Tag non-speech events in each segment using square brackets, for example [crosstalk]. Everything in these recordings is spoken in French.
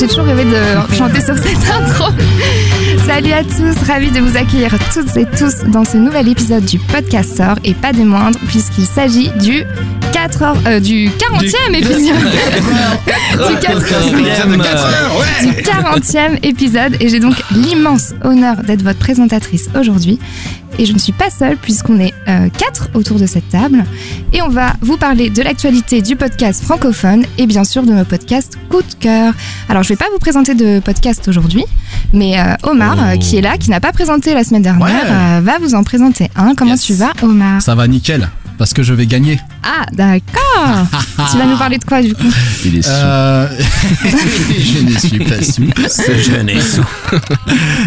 J'ai toujours rêvé de chanter sur cette [laughs] intro. Salut à tous, ravi de vous accueillir toutes et tous dans ce nouvel épisode du Podcaster et pas des moindres puisqu'il s'agit du 4 heures, euh, du 40e épisode. [laughs] du 40e, du 40e épisode et j'ai donc l'immense honneur d'être votre présentatrice aujourd'hui. Et je ne suis pas seule puisqu'on est euh, quatre autour de cette table et on va vous parler de l'actualité du podcast francophone et bien sûr de nos podcasts coup de cœur. Alors je vais pas vous présenter de podcast aujourd'hui, mais euh, Omar euh, qui est là, qui n'a pas présenté la semaine dernière, Ouais. va vous en présenter un. Comment Yes. tu vas Omar? Ça va nickel, parce que je vais gagner. Ah d'accord. [laughs] tu vas nous parler de quoi du coup Il est sous. Euh, [laughs] je ne suis pas sous. Ce jeune est sous.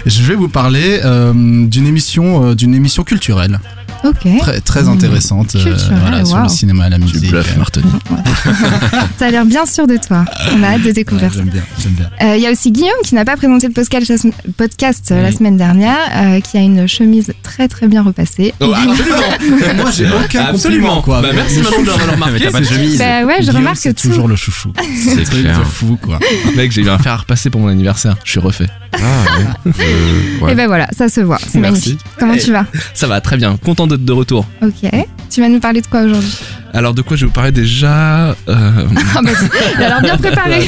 Je vais vous parler euh, d'une émission, euh, d'une émission culturelle, Ok. très, très intéressante euh, voilà, sur wow. le cinéma, la Tu musique. bluffes, euh, Martoni. [laughs] T'as l'air bien sûr de toi. On a hâte de ouais, découvrir ça. J'aime bien, bien. Euh, Il y a aussi Guillaume qui n'a pas présenté le podcast, la sem- podcast euh, la semaine dernière, euh, qui a une chemise très très bien repassée. Oh, absolument. [laughs] Moi, j'ai aucun Absolument. compliment, quoi. Bah, merci Le Manon de l'avoir remarqué. [laughs] Mais t'as pas de chemise. Bah ouais, je Guillaume, remarque tout. toujours le chouchou. C'est Un truc clair. de fou, quoi. Mec, j'ai eu un fer à repasser pour mon anniversaire. Je suis refait. Ah, ouais. Euh, ouais. Et ben voilà, ça se voit, c'est Merci. magnifique. Comment tu vas? Ça va, très bien. Content d'être de retour. Ok. Tu vas nous parler de quoi aujourd'hui? Alors, de quoi je vais vous parler déjà euh, Ah bah, il a l'air bien [laughs] préparé.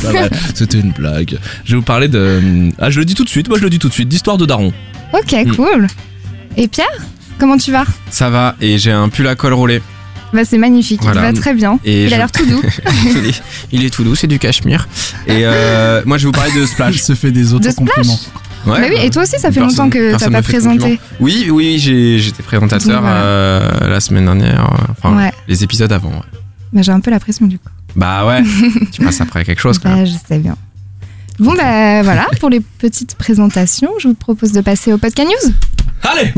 C'était une blague. Je vais vous parler de. Ah, je le dis tout de suite. Moi, je le dis tout de suite. D'histoire de Daron. ok, Mm. cool. Et Pierre Comment tu vas? Ça va, et j'ai un pull à col roulé. Bah c'est magnifique, Voilà. il va très bien. Et il je- a l'air tout doux. [laughs] il, est, il est tout doux, c'est du cachemire. Et euh, moi, je vais vous parler de [laughs] Il Splash. se fait des autres compliments. Ouais, bah oui, et toi aussi, ça fait personne- longtemps que t'as pas présenté. Oui, oui, j'étais présentateur Voilà. euh, la semaine dernière. euh, Enfin, Ouais. les épisodes avant. ouais. Bah j'ai un peu la pression du coup. Bah ouais, [laughs] tu passes après quelque chose quand même. Bah, je sais bien. Bon bah voilà, pour les petites présentations, je vous propose de passer au podcast news. Allez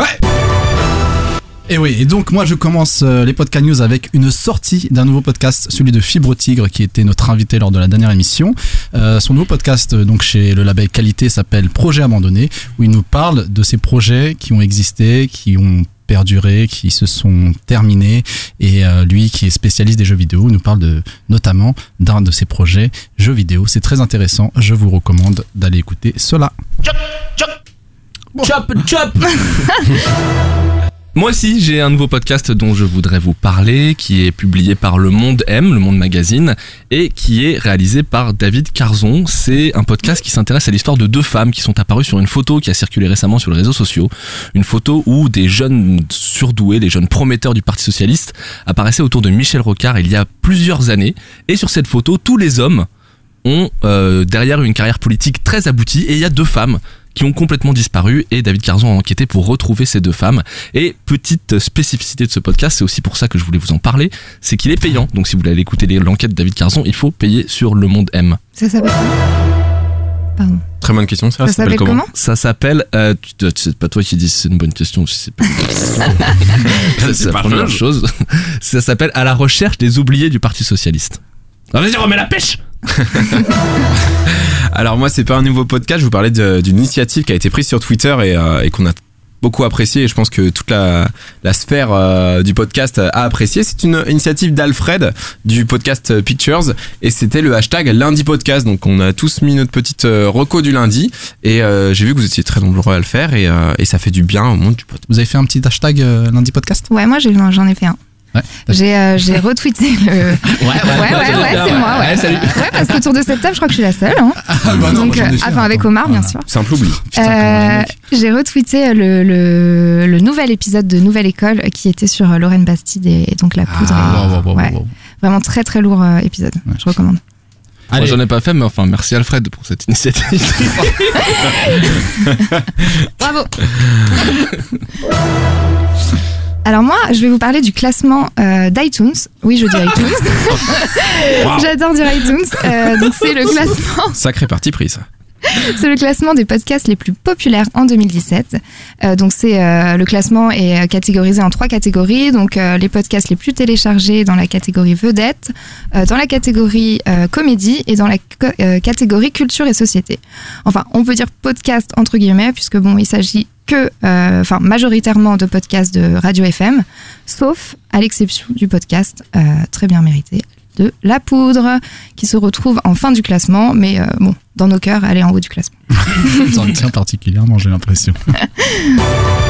Et oui, et donc moi je commence euh, les podcast news avec une sortie d'un nouveau podcast, celui de Fibre Tigre, qui était notre invité lors de la dernière émission. Euh, son nouveau podcast, euh, donc chez le label Qualité, s'appelle Projet abandonné, où il nous parle de ces projets qui ont existé, qui ont perduré, qui se sont terminés. Et euh, lui, qui est spécialiste des jeux vidéo, nous parle de, notamment d'un de ses projets jeux vidéo. C'est très intéressant. Je vous recommande d'aller écouter cela. Chop, chop [laughs] Moi aussi, j'ai un nouveau podcast dont je voudrais vous parler, qui est publié par Le Monde M, Le Monde Magazine, et qui est réalisé par David Carzon. C'est un podcast qui s'intéresse à l'histoire de deux femmes qui sont apparues sur une photo qui a circulé récemment sur les réseaux sociaux. Une photo où des jeunes surdoués, les jeunes prometteurs du Parti Socialiste, apparaissaient autour de Michel Rocard il y a plusieurs années. Et sur cette photo, tous les hommes ont euh, derrière une carrière politique très aboutie, et il y a deux femmes qui ont complètement disparu et David Carzon a enquêté pour retrouver ces deux femmes. Et petite spécificité de ce podcast, c'est aussi pour ça que je voulais vous en parler, c'est qu'il est payant. Donc si vous voulez aller écouter l'enquête de David Carzon, il faut payer sur Le Monde M. Ça s'appelle comment? Pardon. Très bonne question, ça, Ça s'appelle comment? Ça s'appelle, euh, c'est pas toi qui dis c'est une bonne question, sais pas. [laughs] c'est la pas première chose. Ça s'appelle À la recherche des oubliés du Parti Socialiste. Ah, vas-y, remets la pêche [laughs] Alors moi c'est pas un nouveau podcast, je vous parlais d'une initiative qui a été prise sur Twitter et, euh, et qu'on a beaucoup apprécié et je pense que toute la, la sphère euh, du podcast a apprécié. C'est une initiative d'Alfred du podcast Pictures et c'était le hashtag lundi podcast. Donc on a tous mis notre petite euh, reco du lundi et euh, j'ai vu que vous étiez très nombreux à le faire et, euh, et ça fait du bien au monde du podcast. Vous avez fait un petit hashtag euh, lundi podcast? Ouais, moi j'en ai fait un. Ouais. J'ai euh, j'ai retweeté le. Ouais, Ouais, ouais, ouais, c'est moi, ouais. salut. Ouais, parce qu'autour de cette table, je crois que je suis la seule. Hein. Ah bah non, Donc, moi, j'en ai euh, fait enfin, un, avec. Omar, bien Voilà. sûr. Simple oubli. Euh, j'ai retweeté le, le, le nouvel épisode de Nouvelle École qui était sur euh, Lorraine Bastide et, et donc la poudre. Ah, et- wow, wow, wow, ouais. Vraiment très très lourd euh, épisode. Ouais. Je recommande. Moi Allez. j'en ai pas fait, mais enfin merci Alfred pour cette initiative. [laughs] [laughs] Bravo [laughs] Alors moi, je vais vous parler du classement euh, d'iTunes. Oui, je dis iTunes. [laughs] [laughs] J'adore dire iTunes. Euh, donc c'est le [laughs] classement Sacré parti pris ça. [laughs] C'est le classement des podcasts les plus populaires en 2017. Euh, donc c'est euh, le classement est euh, catégorisé en trois catégories. Donc les podcasts les plus téléchargés dans la catégorie vedette, dans la catégorie comédie et dans la catégorie culture et société. Enfin, on peut dire podcast entre guillemets puisque bon, il s'agit que, majoritairement de podcasts de radio FM, sauf à l'exception du podcast très bien mérité, de La Poudre, qui se retrouve en fin du classement, mais euh, bon, dans nos cœurs, elle est en haut du classement. Ça en tient particulièrement, j'ai l'impression. [laughs]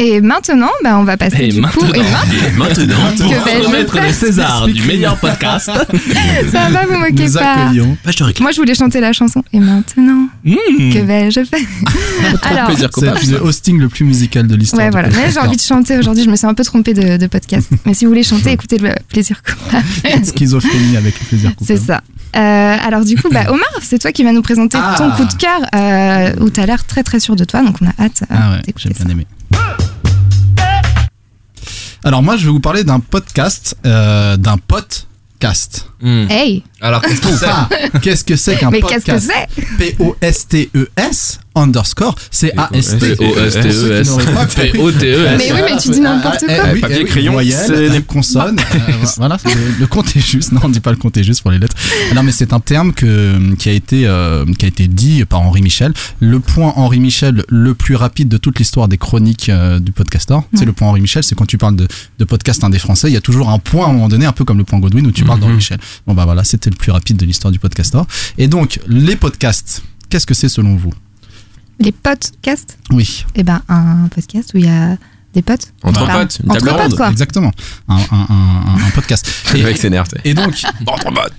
Et maintenant, bah, on va passer Et du coup. maintenant, Et maintenant, Que remettre faire les Césars du meilleur podcast. maintenant, [laughs] ça va, vous moquez Nous pas. accueillons. Moi, je voulais chanter la chanson. Et maintenant, Mmh. que vais-je faire [laughs] coupable. C'est le hosting le plus musical de l'histoire. Ouais, voilà. Mais j'ai envie de chanter aujourd'hui. Je me suis un peu trompée de, de podcast. Mais si vous voulez chanter, [laughs] écoutez le plaisir. coupable. Schizophrénie avec le plaisir C'est coupable. ça. Euh, alors du coup, bah, Omar, c'est toi qui vas nous présenter Ah. ton coup de cœur euh, où tu as l'air très très sûr de toi. Donc on a hâte euh, Ah ouais, d'écouter j'ai bien aimé. Alors moi, je vais vous parler d'un podcast, euh, d'un podcast. Mmh. Hey, Alors, qu'est-ce que c'est? Ah, qu'est-ce que c'est qu'un mais qu'est-ce que podcast? c'est? P-O-S-T-E-S underscore C-A-S-T. P-O-S-T-E-S. P-O-T-E-S. Mais oui, mais tu dis n'importe quoi. Eh, Papier, eh crayon, voyelle, c'est- même consonne. [laughs] euh, voilà, le, le compte est juste. Non, on dit pas le compte est juste pour les lettres. Non, mais c'est un terme que, qui, a été, euh, qui a été dit par Henri Michel. Le point Henri Michel le plus rapide de toute l'histoire des chroniques euh, du podcastor. C'est le point Henri Michel, c'est quand tu parles de, de podcast indé français, il y a toujours un point à un moment donné, un peu comme le point Godwin où tu parles Mhm. d'Henri Michel. Bon bah voilà, c'était le plus rapide de l'histoire du podcastor. Et donc, les podcasts, qu'est-ce que c'est selon vous? Les podcasts? Oui. Eh ben, un podcast où il y a des potes. Entre potes, une Entre table potes, ronde. quoi. Exactement. Un, un, un, un- un podcast. [laughs] Le mec s'énerve. t'sais. Et donc, [laughs] Entre potes.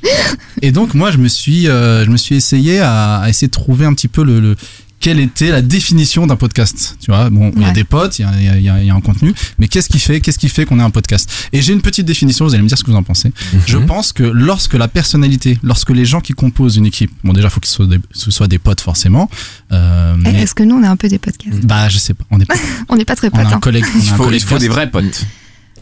et donc moi, je me suis, euh, je me suis essayé à, à essayer de trouver un petit peu le, le- quelle était la définition d'un podcast. Tu vois, bon, il y a des potes, il y a, il y a- il y a- y a un contenu, mais qu'est-ce qui fait, qu'est-ce qui fait qu'on est un podcast? Et j'ai une petite définition. Vous allez me dire ce que vous en pensez. Je Mhm. pense que lorsque la personnalité, lorsque les gens qui composent une équipe, bon déjà, faut que ce soit des, ce soit des potes forcément. Euh, Eh, mais- Est-ce que nous, on est un peu des podcasts? Bah, je sais pas. On est pas. [laughs] On n'est pas très On a potes. un hein. collègue. on a Il un faut, collègue il faut des vrais potes.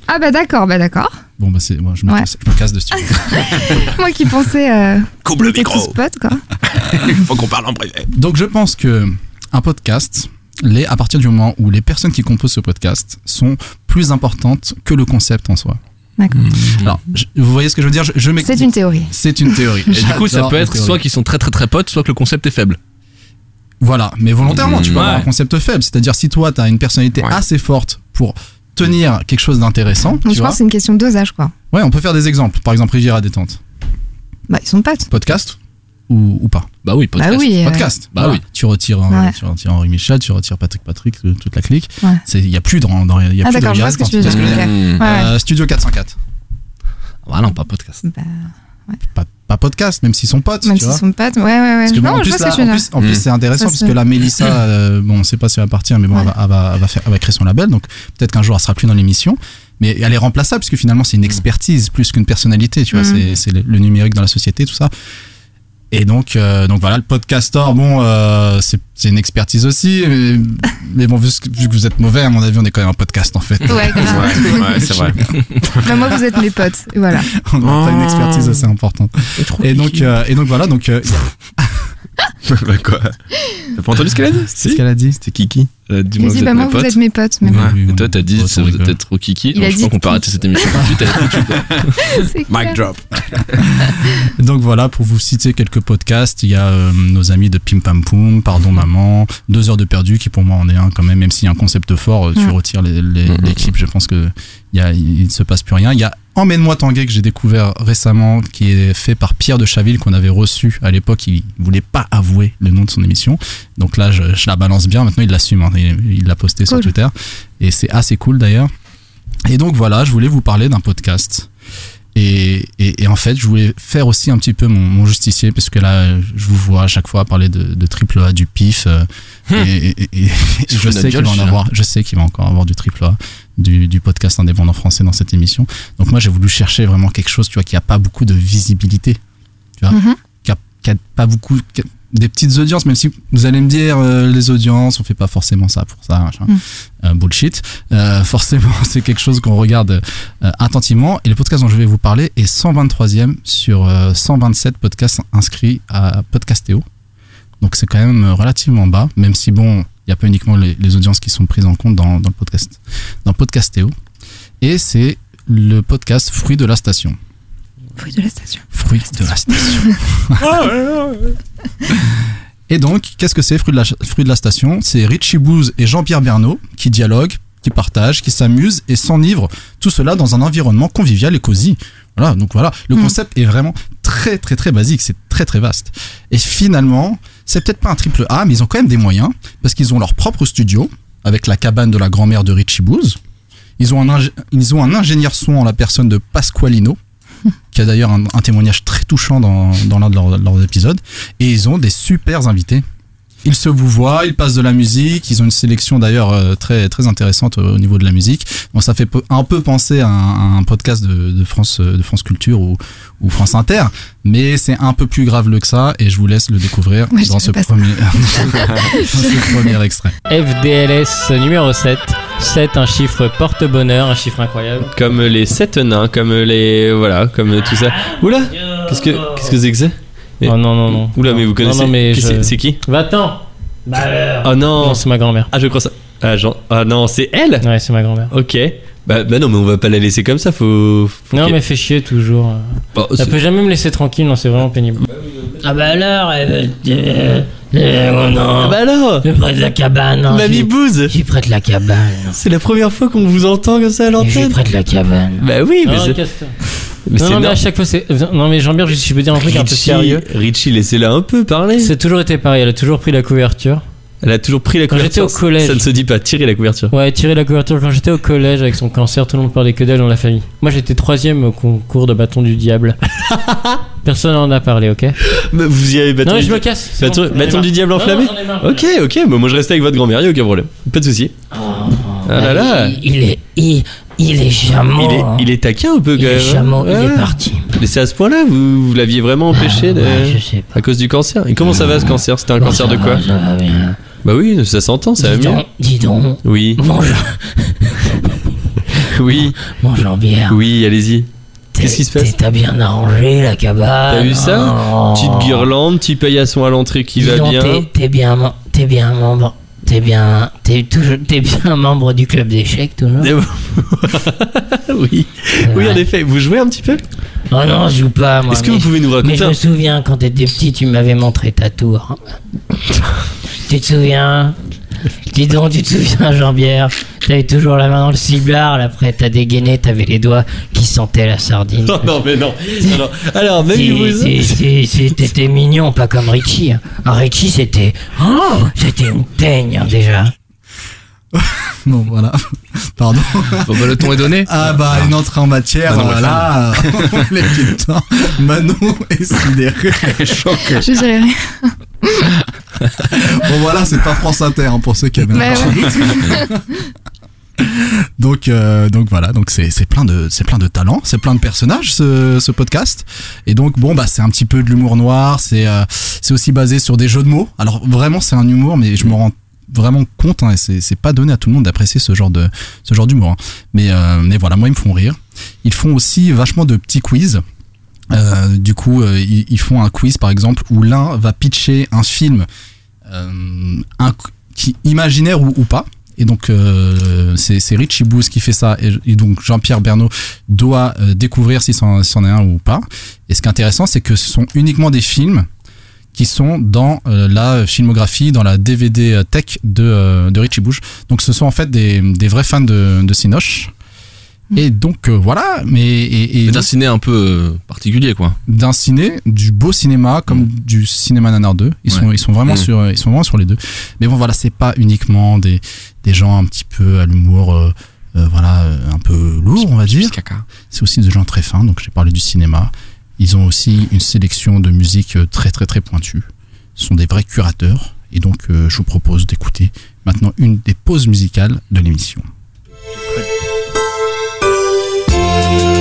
Ah bah d'accord, bah d'accord. Bon bah c'est, moi, je me, Ouais. casse, je me casse de studio. [laughs] Moi qui pensais euh, [laughs] Coupe qu'on le micro. potes, quoi. [laughs] Faut qu'on parle en privé. Donc je pense que un podcast, les, à partir du moment où les personnes qui composent ce podcast sont plus importantes que le concept en soi. D'accord. Alors, je- vous voyez ce que je veux dire? Je, je C'est une théorie. C'est une théorie. Et du coup, ça peut être soit qu'ils sont très très très potes, soit que le concept est faible. Voilà, mais volontairement, tu peux Ouais. avoir un concept faible. C'est-à-dire si toi, tu as une personnalité Ouais. assez forte pour tenir quelque chose d'intéressant, Donc tu je vois. pense que c'est une question de dosage, quoi. Ouais, on peut faire des exemples. Par exemple, Riviera détente. Bah, ils sont potes. Podcast ou, ou pas? Bah oui, podcast. Bah oui. euh, Podcast. Bah oui. Tu retires, Ouais. tu retires Henri Michel, tu retires Patrick Patrick, euh, toute la clique. Ouais. C'est- Il y a plus de, dans, il y a Ah, plus de d'accord, je vois ce que tu veux que Ouais, ouais. Studio 404. Ah non, pas podcast. Bah, Pas, pas podcast, même s'ils sont potes. même s'ils sont potes. Ouais, ouais, ouais. Parce que bon, en je plus, là, que en plus, en plus, Mm. c'est intéressant puisque c'est- la Mélissa, [laughs] euh, bon, on sait pas si elle va partir, mais bon, Ouais. elle, va, elle va- elle va faire, elle va créer son label, donc peut-être qu'un jour elle sera plus dans l'émission. Mais elle est remplaçable puisque finalement c'est une expertise plus qu'une personnalité, tu vois, Mm. c'est- c'est le, le numérique dans la société, tout ça. Et donc, euh, donc voilà, le podcastor, bon, euh, c'est c'est une expertise aussi, mais, mais bon, vu, ce vu que vous êtes mauvais, à mon avis, on est quand même un podcast en fait. Ouais, [laughs] grave. Ouais, ouais, c'est vrai. Bah, moi, vous êtes mes potes. Et voilà. [laughs] on n'a pas une Oh. expertise assez importante. Et donc, euh, et donc voilà, donc euh, Bah [laughs] quoi? T'as pas entendu ce qu'elle a dit? C'est ce qu'elle a dit. C'était Kiki. Euh, J'ai Dis-moi, dit, vous bah, êtes moi, mes vous potes. êtes mes potes. Mais Ouais. Oui, Et toi, t'as dit, ça vous êtes trop kiki. Il Donc, a je dit crois qu'on peut arrêter cette émission [laughs] tout de suite. Mic drop. [laughs] Donc voilà, pour vous citer quelques podcasts, il y a euh, nos amis de Pim Pam Poum, Pardon Maman, Deux heures de perdu, qui pour moi en est un quand même, même s'il y a un concept fort, euh, tu retires les, les, Mm, les clips, je pense que il y a, il ne se passe plus rien. Il y a Emmène-moi Tanguay que j'ai découvert récemment, qui est fait par Pierre de Chaville, qu'on avait reçu à l'époque. Il voulait pas avouer le nom de son émission. Donc là, je, je la balance bien. Maintenant, il l'assume. hein. Il il l'a posté sur. Twitter. Et c'est assez cool d'ailleurs. Et donc voilà, je voulais vous parler d'un podcast. Et, et, et en fait, je voulais faire aussi un petit peu mon, mon justicier, parce que là, je vous vois à chaque fois parler de, de triple A, du pif. euh, Hmm. et, et- et- et je sais qu'il va en celui-là. avoir, je sais qu'il va encore avoir du triple A, du, du podcast indépendant français dans cette émission. Donc moi, j'ai voulu chercher vraiment quelque chose, tu vois, qui a pas beaucoup de visibilité, Mhm. qui a, qui a pas beaucoup, qui a des petites audiences, même si vous allez me dire euh, les audiences, on fait pas forcément ça pour ça, machin. Mm. Euh, bullshit. Euh, [laughs] forcément, c'est quelque chose qu'on regarde attentivement. Et le podcast dont je vais vous parler est 123e sur euh, 127 podcasts inscrits à Podcastéo. Donc c'est quand même relativement bas, même si bon, il n'y a pas uniquement les, les audiences qui sont prises en compte dans, dans le podcast, dans Podcastéo. Et c'est le podcast Fruit de la station. Fruit de la station. Fruit de la station. [laughs] Et donc, qu'est-ce que c'est Fruit de la, Fruit de la station? C'est Richie Bouze et Jean-Pierre Bernot qui dialoguent qui partagent, qui s'amusent et s'enivrent. Tout cela dans un environnement convivial et cosy. Voilà, donc voilà, le Mm. concept est vraiment très très très basique, c'est très très vaste. Et finalement, c'est peut-être pas un triple A, mais ils ont quand même des moyens parce qu'ils ont leur propre studio avec la cabane de la grand-mère de Richie Booz. Ils ont un ils ont un ingénieur son en la personne de Pasqualino qui a d'ailleurs un, témoignage très touchant dans, dans l'un de leurs, leurs épisodes. Et ils ont des super invités. Ils se vous voient, ils passent de la musique, ils ont une sélection d'ailleurs euh, très très intéressante euh, au niveau de la musique. Bon, ça fait un peu penser à un, à un podcast de, de France euh, de France Culture ou, ou France Inter, mais c'est un peu plus grave que ça et je vous laisse le découvrir [laughs] dans, ce premier, dans ce premier extrait. FDLS numéro 7. 7, un chiffre porte-bonheur, un chiffre incroyable. Comme les sept nains, comme les. Voilà, comme tout ça. Oula Qu'est-ce que qu'est-ce que c'est que c'est Mais- Oh non, non, non. Oula, mais vous connaissez. Non, non, mais Qui je- c'est- qui Va-t'en Bah alors Oh non Non, c'est ma grand-mère. Ah, je crois ça. Ah, Jean- ah non, c'est elle Ouais, c'est ma grand-mère. Ok. Bah, bah non, mais on va pas la laisser comme ça, faut. faut Non, mais fait chier toujours. Bon, Elle peut jamais me laisser tranquille, non, c'est vraiment pénible. Ah bah alors, euh, euh, euh, oh Ah non. bah alors Je prête la cabane. non, Mamie Bouze J'y prête la cabane. C'est la première fois qu'on vous entend comme ça à l'antenne prête la cabane. Bah oui, mais casse-toi. Mais non, c'est non, mais à chaque fois, c'est. Non, mais Jean-Pierre, je je peux dire un truc un peu Richie, sérieux. Richie, laissez-la un peu parler. C'est toujours été pareil, elle a toujours pris la couverture. Elle a toujours pris la Quand couverture. j'étais au collège. Ça ne se dit pas, tirer la couverture. Ouais, tirer la couverture quand j'étais au collège avec son cancer, tout le monde parlait que d'elle dans la famille. Moi j'étais troisième au concours de bâton du diable. [laughs] Personne n'en a parlé, ok? Mais vous y avez bâton Non, mais du- je me casse. Bâton, bon, du diable enflammé non. Ok, ok, bah moi je reste avec votre grand-mère, y a aucun problème. Pas de souci. Ah là là. Il est, il, il est chameau. Il est, hein. il est taquin un peu Il quand est même. hein. chameau, il est parti. Mais c'est à ce point-là, vous, vous l'aviez vraiment empêché de- Ouais, je sais pas. à cause du cancer? Et comment ça va ce cancer? C'était un Bon, cancer de quoi? Ça va bien. Bah oui, ça s'entend, ça va Dis mieux. donc, dis donc. Oui, Jean- [laughs] oui, mon Jean-Pierre. oui, allez-y. qu'est-ce qui se passe? T'as bien arrangé la cabane. T'as vu ça? Oh. Petite guirlande, petit paillasson à l'entrée qui Dis va donc, bien. T'es, bien, t'es bien membre. T'es bien, t'es toujours, t'es bien [laughs] membre du club d'échecs toujours. [laughs] Oui, C'est oui, vrai. en effet. Vous jouez un petit peu? Oh non, je joue pas moi. Est-ce que mais- vous pouvez nous Mais raconter je un- me souviens quand t'étais petit, tu m'avais montré ta tour. [laughs] tu te souviens? [laughs] Dis donc, tu te souviens, Jean-Pierre T'avais toujours la main dans le cigare, là, après t'as dégainé, t'avais les doigts qui sentaient la sardine. [laughs] Non, non, mais non. non. Alors, même Si, vous. si, si, si, T'étais mignon, pas comme Richie. hein. Ah, Richie, c'était. Oh C'était une teigne, hein, déjà. [laughs] Bon, voilà. Pardon. Bon, bah, le ton est donné. Ah bah, une entrée en matière, Manon est là, les putains. Manon est sidéré. Je dirais rien. Bon voilà, c'est pas France Inter hein, pour ceux qui avaient Ouais. [laughs] Donc, euh, donc voilà, donc c'est c'est plein de c'est plein de talents, c'est plein de personnages ce, ce podcast. Et donc bon bah c'est un petit peu de l'humour noir, c'est euh, c'est aussi basé sur des jeux de mots. Alors vraiment c'est un humour, mais je me rends vraiment compte hein, et c'est c'est pas donné à tout le monde d'apprécier ce genre de ce genre d'humour. hein. Mais euh, mais voilà, moi ils me font rire. Ils font aussi vachement de petits quiz. Euh, du coup, euh, ils, ils font un quiz par exemple où l'un va pitcher un film euh, un- qui imaginaire ou, ou pas. Et donc euh, c'est Richie Booth qui fait ça et, donc Jean-Pierre Bernot doit euh, découvrir si c'en si est un ou pas. Et ce qui est intéressant, c'est que ce sont uniquement des films qui sont dans euh, la filmographie, dans la DVD tech de, de Richie Bouche. Donc ce sont en fait des, des vrais fans de, de Cinoche. Et donc euh, voilà, mais et, et Mais d'un ciné un peu euh, particulier, quoi. d'un ciné, du beau cinéma comme du cinéma nanar 2. Ils sont ils sont vraiment Mm. sur ils sont vraiment sur les deux. Mais bon voilà, c'est pas uniquement des des gens un petit peu à l'humour euh, euh, voilà, un peu lourd, on va dire. Caca. C'est aussi des gens très fins, donc j'ai parlé du cinéma. Ils ont aussi une sélection de musique très très très pointue. Ce sont des vrais curateurs et donc euh, je vous propose d'écouter maintenant une des pauses musicales de l'émission. Quand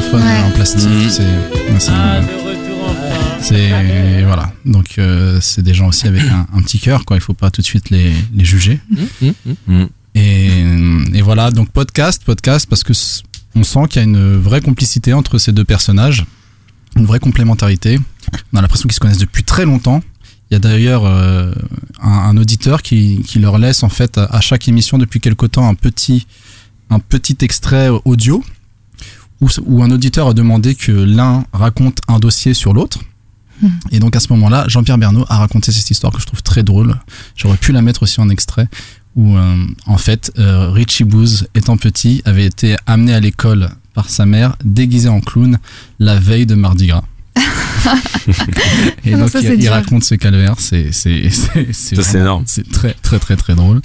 saxophone Ouais. en plastique, Mhm. c'est. Ah, enfin. C'est voilà. Donc euh, c'est des gens aussi avec un, un petit cœur quoi. Il faut pas tout de suite les, les juger. Hum, hum. Et, et voilà donc podcast podcast parce que on sent qu'il y a une vraie complicité entre ces deux personnages, une vraie complémentarité. On a l'impression qu'ils se connaissent depuis très longtemps. Il y a d'ailleurs euh, un, un auditeur qui, qui leur laisse en fait à, à chaque émission depuis quelque temps un petit un petit extrait audio où, où un auditeur a demandé que l'un raconte un dossier sur l'autre. Hmm. Et donc à ce moment-là, Jean-Pierre Bernot a raconté cette histoire que je trouve très drôle. J'aurais pu la mettre aussi en extrait où euh, en fait euh, Richie Booz étant petit avait été amené à l'école par sa mère déguisé en clown la veille de Mardi Gras. [laughs] Et [laughs] Non, donc ça, il, raconte ce calvaire, c'est c'est [laughs] c'est Ça, c'est vraiment- énorme. C'est très très très très drôle.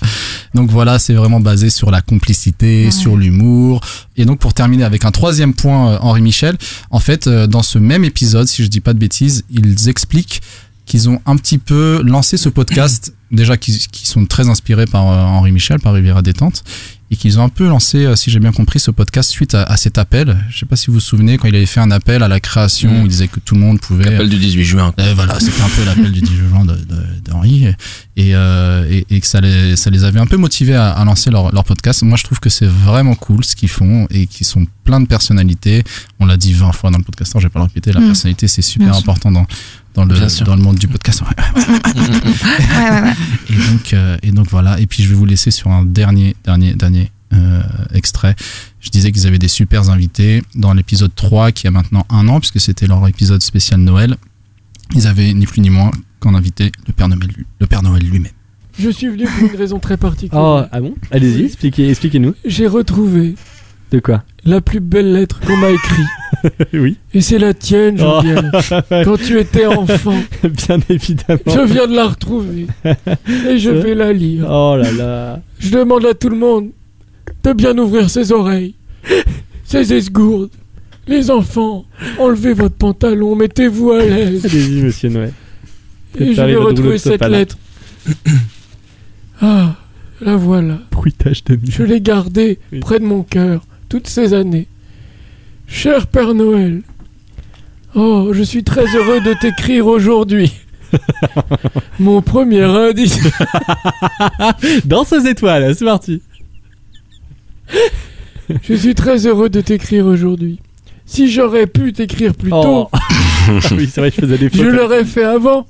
Donc voilà, c'est vraiment basé sur la complicité, Ouais. sur l'humour. Et donc pour terminer avec un troisième point, euh, Henri Michel, en fait euh, dans ce même épisode, si je dis pas de bêtises, ils expliquent qu'ils ont un petit peu lancé ce podcast, déjà qui, qui sont très inspirés par euh, Henri Michel, par Riviera Détente, et qu'ils ont un peu lancé, euh, si j'ai bien compris, ce podcast suite à, à cet appel. Je sais pas si vous vous souvenez, quand il avait fait un appel à la création, Mm. où il disait que tout le monde pouvait... L'appel du 18 juin. Euh, voilà, c'était un peu l'appel du 10 juin de- de- d'Henri et, euh, et, et que ça les, ça les avait un peu motivés à, à lancer leur, leur podcast. Moi, je trouve que c'est vraiment cool ce qu'ils font et qu'ils sont plein de personnalités. On l'a dit 20 fois dans le podcast, je vais pas le répéter. La Mm. personnalité, c'est super Bien sûr. important dans, dans, le, dans le monde du podcast. Ouais. [laughs] Ouais, ouais, ouais. Et donc, euh, et donc voilà. Et puis je vais vous laisser sur un dernier, dernier, dernier euh, extrait. Je disais qu'ils avaient des super invités dans l'épisode 3 qui a maintenant un an puisque c'était leur épisode spécial Noël. Ils avaient ni plus ni moins qu'en invité le Père Noël, le Père Noël lui-même. Je suis venu pour une raison très particulière. Oh, ah bon? Allez-y, expliquez, expliquez-nous. J'ai retrouvé De quoi? la plus belle lettre qu'on m'a écrite. [laughs] Oui. Et c'est la tienne, Oh. Jean-Pierre. [laughs] Quand tu étais enfant. [laughs] Bien évidemment. Je viens de la retrouver. Et je vais la lire. Oh là là. Je demande à tout le monde de bien ouvrir ses oreilles, ses esgourdes. Les enfants, enlevez votre pantalon, mettez-vous à l'aise. Allez-y, monsieur Noël. Et je vais retrouver cette lettre. Ah, la voilà. Bruitage de Je l'ai gardée Oui. près de mon cœur toutes ces années. Cher Père Noël, oh, je suis très heureux de t'écrire aujourd'hui. [laughs] Mon premier indice. [laughs] Danse aux étoiles, c'est parti. [laughs] Je suis très heureux de t'écrire aujourd'hui. Si j'aurais pu t'écrire plus tôt, Oh. oui, c'est vrai, je faisais des je l'aurais fait avant,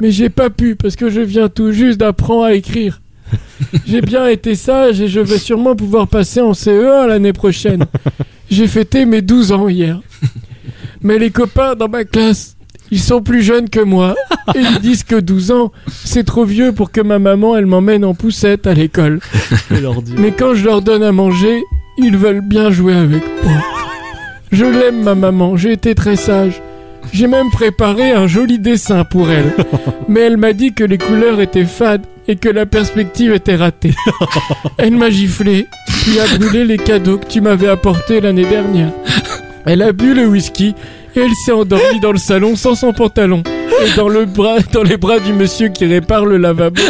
mais j'ai pas pu parce que je viens tout juste d'apprendre à écrire. [laughs] J'ai bien été sage et je vais sûrement pouvoir passer en CE1 l'année prochaine. J'ai fêté mes 12 ans hier. Mais les copains dans ma classe, ils sont plus jeunes que moi et ils disent que 12 ans, c'est trop vieux pour que ma maman elle m'emmène en poussette à l'école. Mais quand je leur donne à manger, ils veulent bien jouer avec moi. Je l'aime ma maman, j'ai été très sage. J'ai même préparé un joli dessin pour elle. [laughs] Mais elle m'a dit que les couleurs étaient fades et que la perspective était ratée. [laughs] Elle m'a giflé, puis a brûlé les cadeaux que tu m'avais apportés l'année dernière. Elle a bu le whisky et elle s'est endormie dans le salon sans son pantalon et dans, le bras, dans les bras du monsieur qui répare le lavabo.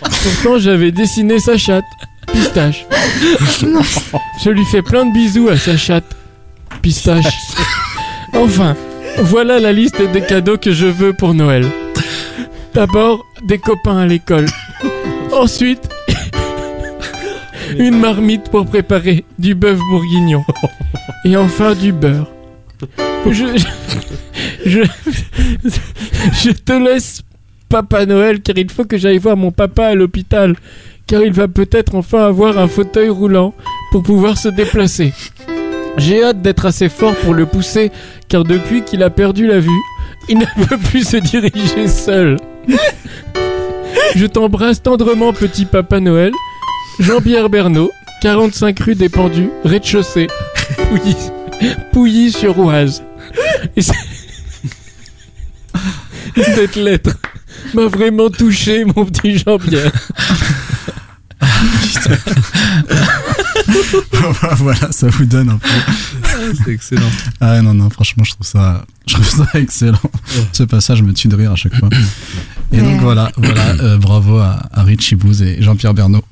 Pourtant j'avais dessiné sa chatte, pistache. Je lui fais plein de bisous à sa chatte, pistache. Enfin, voilà la liste des cadeaux que je veux pour Noël. D'abord, des copains à l'école. Ensuite, une marmite pour préparer du bœuf bourguignon. Et enfin, du beurre. Je, je, je te laisse, Papa Noël, car il faut que j'aille voir mon papa à l'hôpital. Car il va peut-être enfin avoir un fauteuil roulant pour pouvoir se déplacer. J'ai hâte d'être assez fort pour le pousser, car depuis qu'il a perdu la vue, il ne [laughs] peut plus se diriger seul. Je t'embrasse tendrement, petit Papa Noël. Jean-Pierre Bernot, 45 rue des Pendus, rez-de-chaussée, Pouilly, Pouilly-sur-Oise. Et, c'est- [laughs] Et cette lettre m'a vraiment touché, mon petit Jean-Pierre. [laughs] voilà, ça vous donne un peu. C'est excellent. Ah non, non, franchement, je trouve ça, je trouve ça [laughs] excellent. Ce passage me tue de rire à chaque fois. Et donc voilà, voilà euh, bravo à, à Richie Bouze et Jean-Pierre Bernot.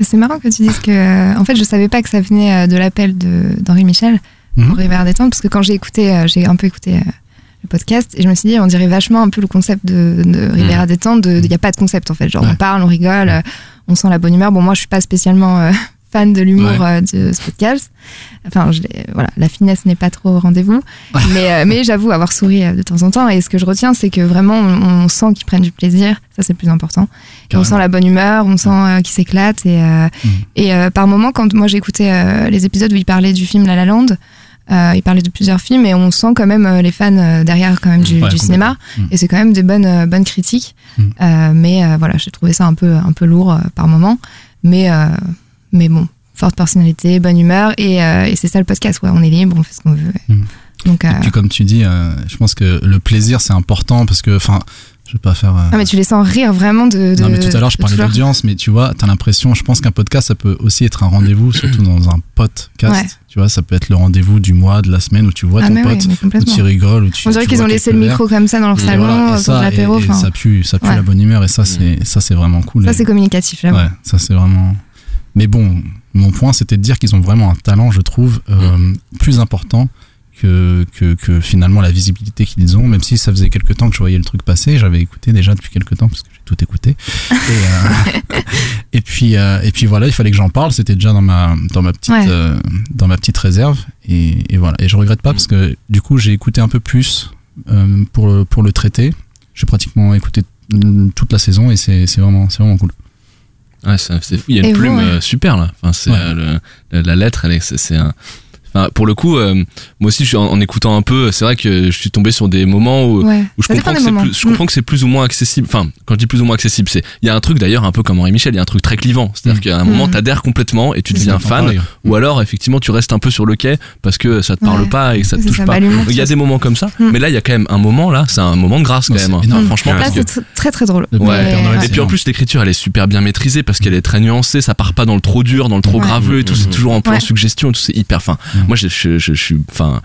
C'est marrant que tu dises que. En fait, je savais pas que ça venait euh, de l'appel de- d'Henri Michel pour Rivière détente, parce que quand j'ai écouté, euh, j'ai un peu écouté le podcast, et je me suis dit, on dirait vachement un peu le concept de, de Rivière détente. Il n'y a pas de concept en fait. Genre, Ouais. on parle, on rigole, on sent la bonne humeur. Bon, moi, je suis pas spécialement euh, fan de l'humour Ouais. euh, de ce podcast. Enfin, je voilà, la finesse n'est pas trop au rendez-vous. mais euh, mais j'avoue avoir souri euh, de temps en temps. Et ce que je retiens, c'est que vraiment, on, on sent qu'ils prennent du plaisir. Ça, c'est le plus important. On sent la bonne humeur, on sent euh, qu'ils s'éclatent. Et, euh, Mm. et euh, par moments, quand moi j'écoutais les épisodes où il parlait du film La La Land, euh, il parlait de plusieurs films et on sent quand même euh, les fans euh, derrière quand même du, Ouais, du cinéma. Mm. Et c'est quand même des bonnes, bonnes critiques. Mm. Mais voilà, j'ai trouvé ça un peu, un peu lourd par moment. Mais, mais bon, forte personnalité, bonne humeur. Et, euh, et c'est ça le podcast. Ouais, on est libre, on fait ce qu'on veut. Mm. Donc, euh, Et puis comme tu dis, euh, je pense que le plaisir c'est important parce que, enfin, je vais pas faire. euh, ah, mais tu les sens rire vraiment de. de non mais tout à l'heure je parlais d'audience, mais tu vois, t'as l'impression, je pense qu'un podcast ça peut aussi être un rendez-vous, surtout dans un podcast. Ouais. Tu vois, ça peut être le rendez-vous du mois, de la semaine où tu vois Ah, ton oui, pote, mais où tu rigoles, où tu. On dirait qu'ils ont laissé le micro comme ça dans leur salon, voilà, euh, pour l'apéro. ça pue, ça pue ouais. la bonne humeur et ça c'est ça c'est vraiment cool. Ça, Et- c'est communicatif, j'avoue. Ouais, ça c'est vraiment. Mais bon, mon point c'était de dire qu'ils ont vraiment un talent, je trouve, euh, plus important que, que, que finalement la visibilité qu'ils ont, même si ça faisait quelques temps que je voyais le truc passer, j'avais écouté déjà depuis quelques temps parce que j'ai tout écouté. Et, euh, [laughs] et puis euh, et puis voilà, il fallait que j'en parle, c'était déjà dans ma dans ma petite Ouais. euh, dans ma petite réserve et, et voilà. Et je regrette pas parce que du coup j'ai écouté un peu plus euh, pour le, pour le traiter. J'ai pratiquement écouté mm, toute la saison et c'est c'est vraiment c'est vraiment cool. Ouais, c'est fou. Il y a une plume ouais. euh, super là. Enfin, c'est Ouais. euh, le- la, la lettre, elle est, c'est, c'est un. Enfin, pour le coup, euh, moi aussi, je suis en, en écoutant un peu, c'est vrai que je suis tombé sur des moments où, Ouais. où je comprends dépend que des c'est moments. plus, je comprends que c'est plus ou moins accessible. Enfin, quand je dis plus ou moins accessible, c'est il y a un truc d'ailleurs un peu comme Henri Michel, il y a un truc très clivant. C'est-à-dire Mm. qu'à un moment, Mm. t'adhères complètement et tu deviens fan, Pareil. ou alors effectivement, tu restes un peu sur le quai parce que ça te parle Ouais. pas et que ça te touche ça, pas. bah, Il y a des moments comme ça, Mm. mais là, il y a quand même un moment là, c'est un moment de grâce quand même. énorme. Franchement. Là, c'est tr- très très drôle. Et puis en plus l'écriture elle est super bien maîtrisée parce qu'elle est très nuancée, ça part pas dans le trop dur, dans le trop graveux et tout, c'est toujours en plan suggestion et tout, c'est hyper fin. Moi je, je, je, je suis enfin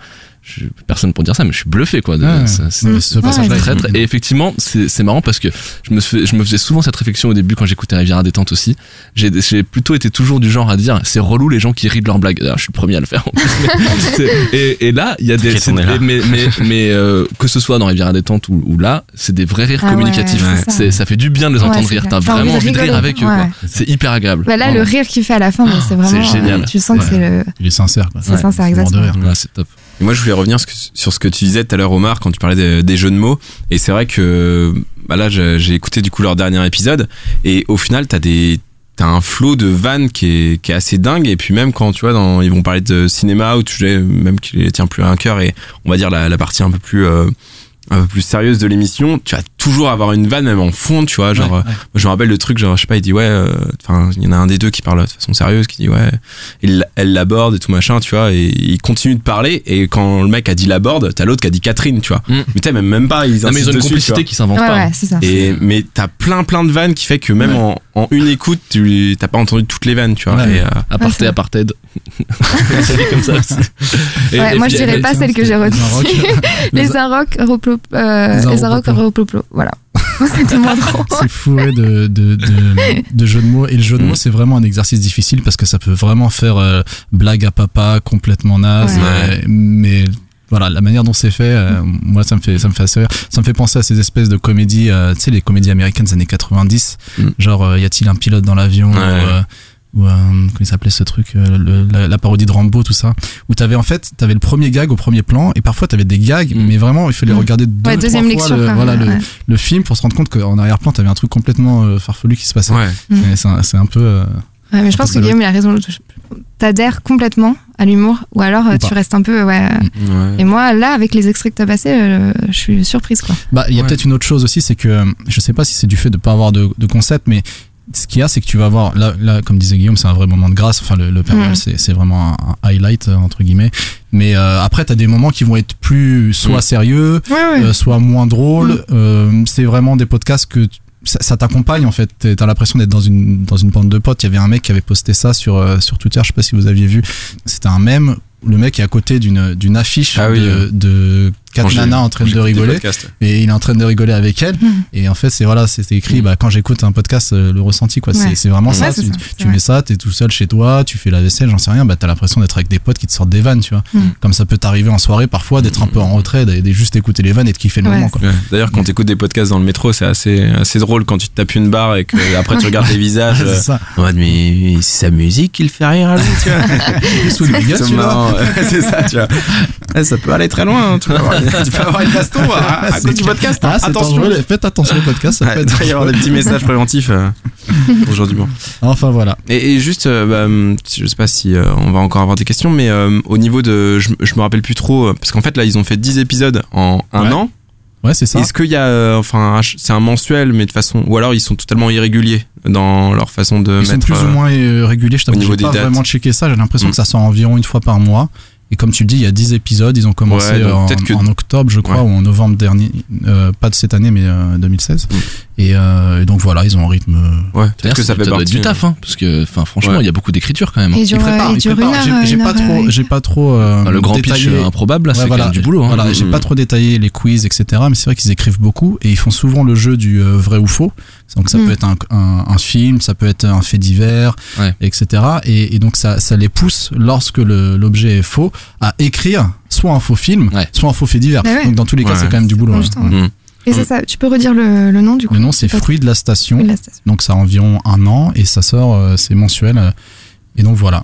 je, personne pour dire ça mais je suis bluffé quoi de, Ouais, ça- c'est- non, mais ce Ouais, passage-là est très, très- et effectivement c'est c'est marrant parce que je me, fais, je me faisais souvent cette réflexion au début quand j'écoutais Riviera détente aussi j'ai j'ai plutôt été toujours du genre à dire c'est relou les gens qui rient de leurs blagues Alors, je suis le premier à le faire en plus, mais [laughs] c'est- et, et là il y a des c'est- mais mais, mais euh, que ce soit dans Riviera détente ou, ou là c'est des vrais rires Ah ouais, communicatifs c'est ça. c'est ça fait du bien de les Ouais, entendre rire t'as vraiment de envie de rire avec eux quoi. Ouais. c'est hyper agréable Bah là, le rire qu'il fait à la fin, c'est vraiment. c'est génial. euh, tu sens que Ouais. c'est le. Il est sincère. C'est sincère, exactement. Ouais, c'est top Moi, je voulais revenir sur ce que- tu disais tout à l'heure, Omar, quand tu parlais de- des jeux de mots. Et c'est vrai que bah là, j'ai écouté du coup leur dernier épisode. Et au final, t'as des t'as un flot de vannes qui est, qui est assez dingue. Et puis même quand tu vois, dans, ils vont parler de cinéma ou de sujets même qui les tient plus à un cœur et on va dire la, la partie un peu plus euh, un peu plus sérieuse de l'émission, tu vas toujours avoir une vanne même en fond, tu vois, genre Ouais, euh, ouais. moi, je me rappelle le truc, genre, je sais pas, il dit ouais, euh, enfin, il y en a un des deux qui parle de façon sérieuse, qui dit ouais, il, elle l'aborde et tout machin, tu vois, et il continue de parler, et quand le mec a dit l'aborde, t'as l'autre qui a dit Catherine, tu vois. Mm. Mais t'as même, même pas, ils Non, mais ils ont une dessus, complicité qui s'invente Ouais, pas ouais, hein. c'est ça. Et, mais t'as plein plein de vannes qui fait que même en, en une écoute, tu t'as pas entendu toutes les vannes, tu vois. Ouais. Et, euh, aparté Ouais, [laughs] dit comme ça aussi. Et- Ouais, et moi, puis, je dirais pas celle que j'ai retenue. [laughs] Les Les Arocs, euh, Les les Arocs, Arocs, Reploplo. Voilà. [laughs] C'est fourré de, de, de, de jeux de mots. Et le jeu de mots, c'est vraiment un exercice difficile parce que ça peut vraiment faire euh, blague à papa complètement naze. Ouais. euh, mais voilà, la manière dont c'est fait, euh, moi, ça me fait, ça me fait assez rire. Ça me fait penser à ces espèces de comédies, euh, tu sais, les comédies américaines des années 90. Mm. Genre, euh, y a-t-il un pilote dans l'avion Ouais. ou, euh, ou euh, comment il s'appelait ce truc, euh, le- la, la parodie de Rambo, tout ça, où t'avais en fait, t'avais le premier gag au premier plan, et parfois t'avais des gags, Mm. mais vraiment il fallait Mm. regarder deux, Ouais, trois fois le, voilà, le, Ouais. le film pour se rendre compte qu'en arrière-plan t'avais un truc complètement euh, farfelu qui se passait. C'est un, c'est un peu. Euh, Ouais, mais je pense que Guillaume, il a raison. T'adhères complètement à l'humour, ou alors euh, Ou tu restes un peu. Ouais. ouais. Et moi, là, avec les extraits que t'as passés, euh, je suis surprise, quoi. Bah, il y a Ouais. peut-être une autre chose aussi, c'est que euh, je sais pas si c'est du fait de pas avoir de, de concept, mais ce qu'il y a, c'est que tu vas avoir là, là, comme disait Guillaume, c'est un vrai moment de grâce. Enfin, le, le Père Mm. Noël, c'est c'est vraiment un, un highlight euh, entre guillemets. Mais euh, après, t'as des moments qui vont être plus soit Mm. sérieux, Ouais, ouais. euh, soit moins drôles. Mm. Euh, c'est vraiment des podcasts que ça, ça t'accompagne en fait. T'as l'impression d'être dans une dans une bande de potes. Il y avait un mec qui avait posté ça sur euh, sur Twitter. Je sais pas si vous aviez vu. C'était un mème. où Le mec est à côté d'une d'une affiche Ah oui, de, quatre nanas en train de rigoler et il est en train de rigoler avec elle. Mhm. Et en fait, c'est voilà, c'était écrit. Bah, quand j'écoute un podcast, euh, le ressenti quoi. Ouais. C'est c'est vraiment Ouais, ça. c'est Tu, ça, tu c'est vrai. mets ça, t'es tout seul chez toi, tu fais la vaisselle, j'en sais rien. Bah, t'as l'impression d'être avec des potes qui te sortent des vannes, tu vois. Mhm. Comme ça peut t'arriver en soirée parfois d'être un peu en retrait, de juste écouter les vannes et de kiffer le Ouais. moment quoi. Ouais. D'ailleurs, quand t'écoutes des podcasts dans le métro, c'est assez, assez drôle quand tu te tapes une barre et que [laughs] après tu regardes les visages. c'est euh, mais c'est sa musique qui le fait rire à lui, tu vois. [laughs] C'est [laughs] c'est ça, tu vois. Ça peut aller très loin, hein, tu avoir, [laughs] tu peux avoir une baston à, à C'est cause du podcast. Ah, c'est attention. Faites attention au podcast. Ça Ouais, peut il être y avoir des petits messages [laughs] préventifs euh, aujourd'hui. Bon. Enfin voilà. Et, et juste, euh, bah, hum, je sais pas si euh, on va encore avoir des questions, mais euh, au niveau de, je, je me rappelle plus trop, parce qu'en fait là ils ont fait 10 épisodes en un Ouais. an. Ouais, c'est ça. Est-ce qu'il y a, enfin, c'est un mensuel, mais de façon, ou alors ils sont totalement irréguliers dans leur façon de Ils sont mettre. plus ou moins réguliers. Je t'avoue, au niveau j'ai pas dates. vraiment checké ça. J'ai l'impression Mm. que ça sort environ une fois par mois. Et comme tu le dis, il y a 10 épisodes. Ils ont commencé Ouais, en, peut-être que- en octobre, je crois, Ouais. ou en novembre dernier. Euh, pas de cette année, mais euh, 2016. Mm. Et, euh, et donc voilà, ils ont un rythme. euh, Ouais, peut-être D'ailleurs, que ça fait partie. du taf, hein, parce que, enfin, franchement, Ouais. il y a beaucoup d'écriture quand même. hein. Et Ils dure. J'ai- pas heure, trop, euh, j'ai pas trop. euh, le grand pitch détaillé- euh, improbable, là, Ouais, c'est voilà, quand même du boulot. hein. Voilà, j'ai pas trop détaillé les quiz, etc. Mais c'est vrai qu'ils écrivent beaucoup et ils font souvent le jeu du euh, vrai ou faux. Donc ça Mm. peut être un, un, un film, ça peut être un fait divers, Ouais. etc. Et, et donc ça, ça les pousse, lorsque le- l'objet est faux, à écrire soit un faux film, Ouais. soit un faux fait divers. Bah ouais. Donc dans tous les cas, Ouais. c'est quand même du boulot. Mm. Et c'est ça, tu peux redire le, le nom du coup Le nom, c'est Fruits de la station. Donc ça a environ un an et ça sort, euh, c'est mensuel. euh, Et donc voilà.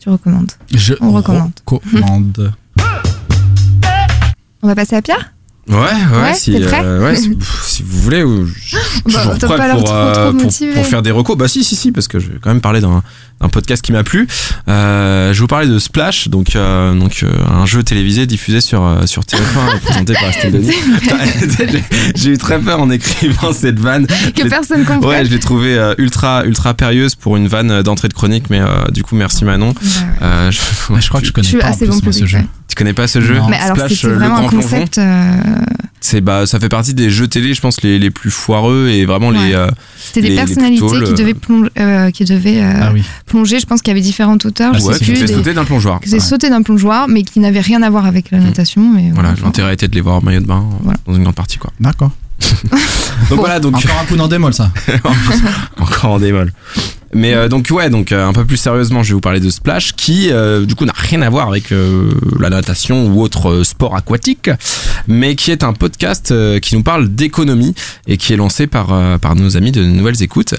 Tu recommandes. Je On recommande. recommande. [laughs] On va passer à Pierre Ouais, ouais, Ouais, si, euh, ouais, [laughs] si, vous voulez, ou- je suis Bah, toujours prêt pour, trop, trop pour, pour faire des recos. Bah si, si, si, parce que je vais quand même parler d'un d'un podcast qui m'a plu. Euh, je vous parler de Splash, donc euh, donc euh, un jeu télévisé diffusé sur euh, sur TF1 et [laughs] présenté par Estelle Denis. J'ai- eu très peur en écrivant cette vanne. Que Je- personne comprenne. Ouais, je l'ai trouvé euh, ultra ultra périlleuse pour une vanne d'entrée de chronique, mais euh, du coup merci Manon. Ouais. Euh, je, [laughs] Ouais, je crois que je Je connais suis pas assez plus, bon moi, ce jeu. ouais. Tu connais pas ce jeu Non. Mais alors Splash, c'était euh, le vraiment un grand plongeon. concept. euh, C'est bah ça fait partie des jeux télé, je pense les, les plus foireux et vraiment Ouais. les euh, C'était des Les- personnalités qui le- devaient, plong- euh, qui devaient euh, Ah oui. plonger. Je pense qu'il y avait différentes hauteurs. Ah, je ouais, sais sauter d'un plongeoir. qui faisaient Ouais. Mm. sauter d'un plongeoir, mais qui n'avaient rien à voir avec la natation. Mais Voilà, l'intérêt était de les voir en maillot de bain Voilà. dans une grande partie quoi. D'accord. [laughs] Donc voilà, donc Encore un coup dans des molles, ça. [laughs] encore en démol. Mais euh, donc ouais, donc euh, un peu plus sérieusement, je vais vous parler de Splash qui euh, du coup n'a rien à voir avec euh, la natation ou autre euh, sport aquatique, mais qui est un podcast euh, qui nous parle d'économie et qui est lancé par par nos amis de Nouvelles Écoutes.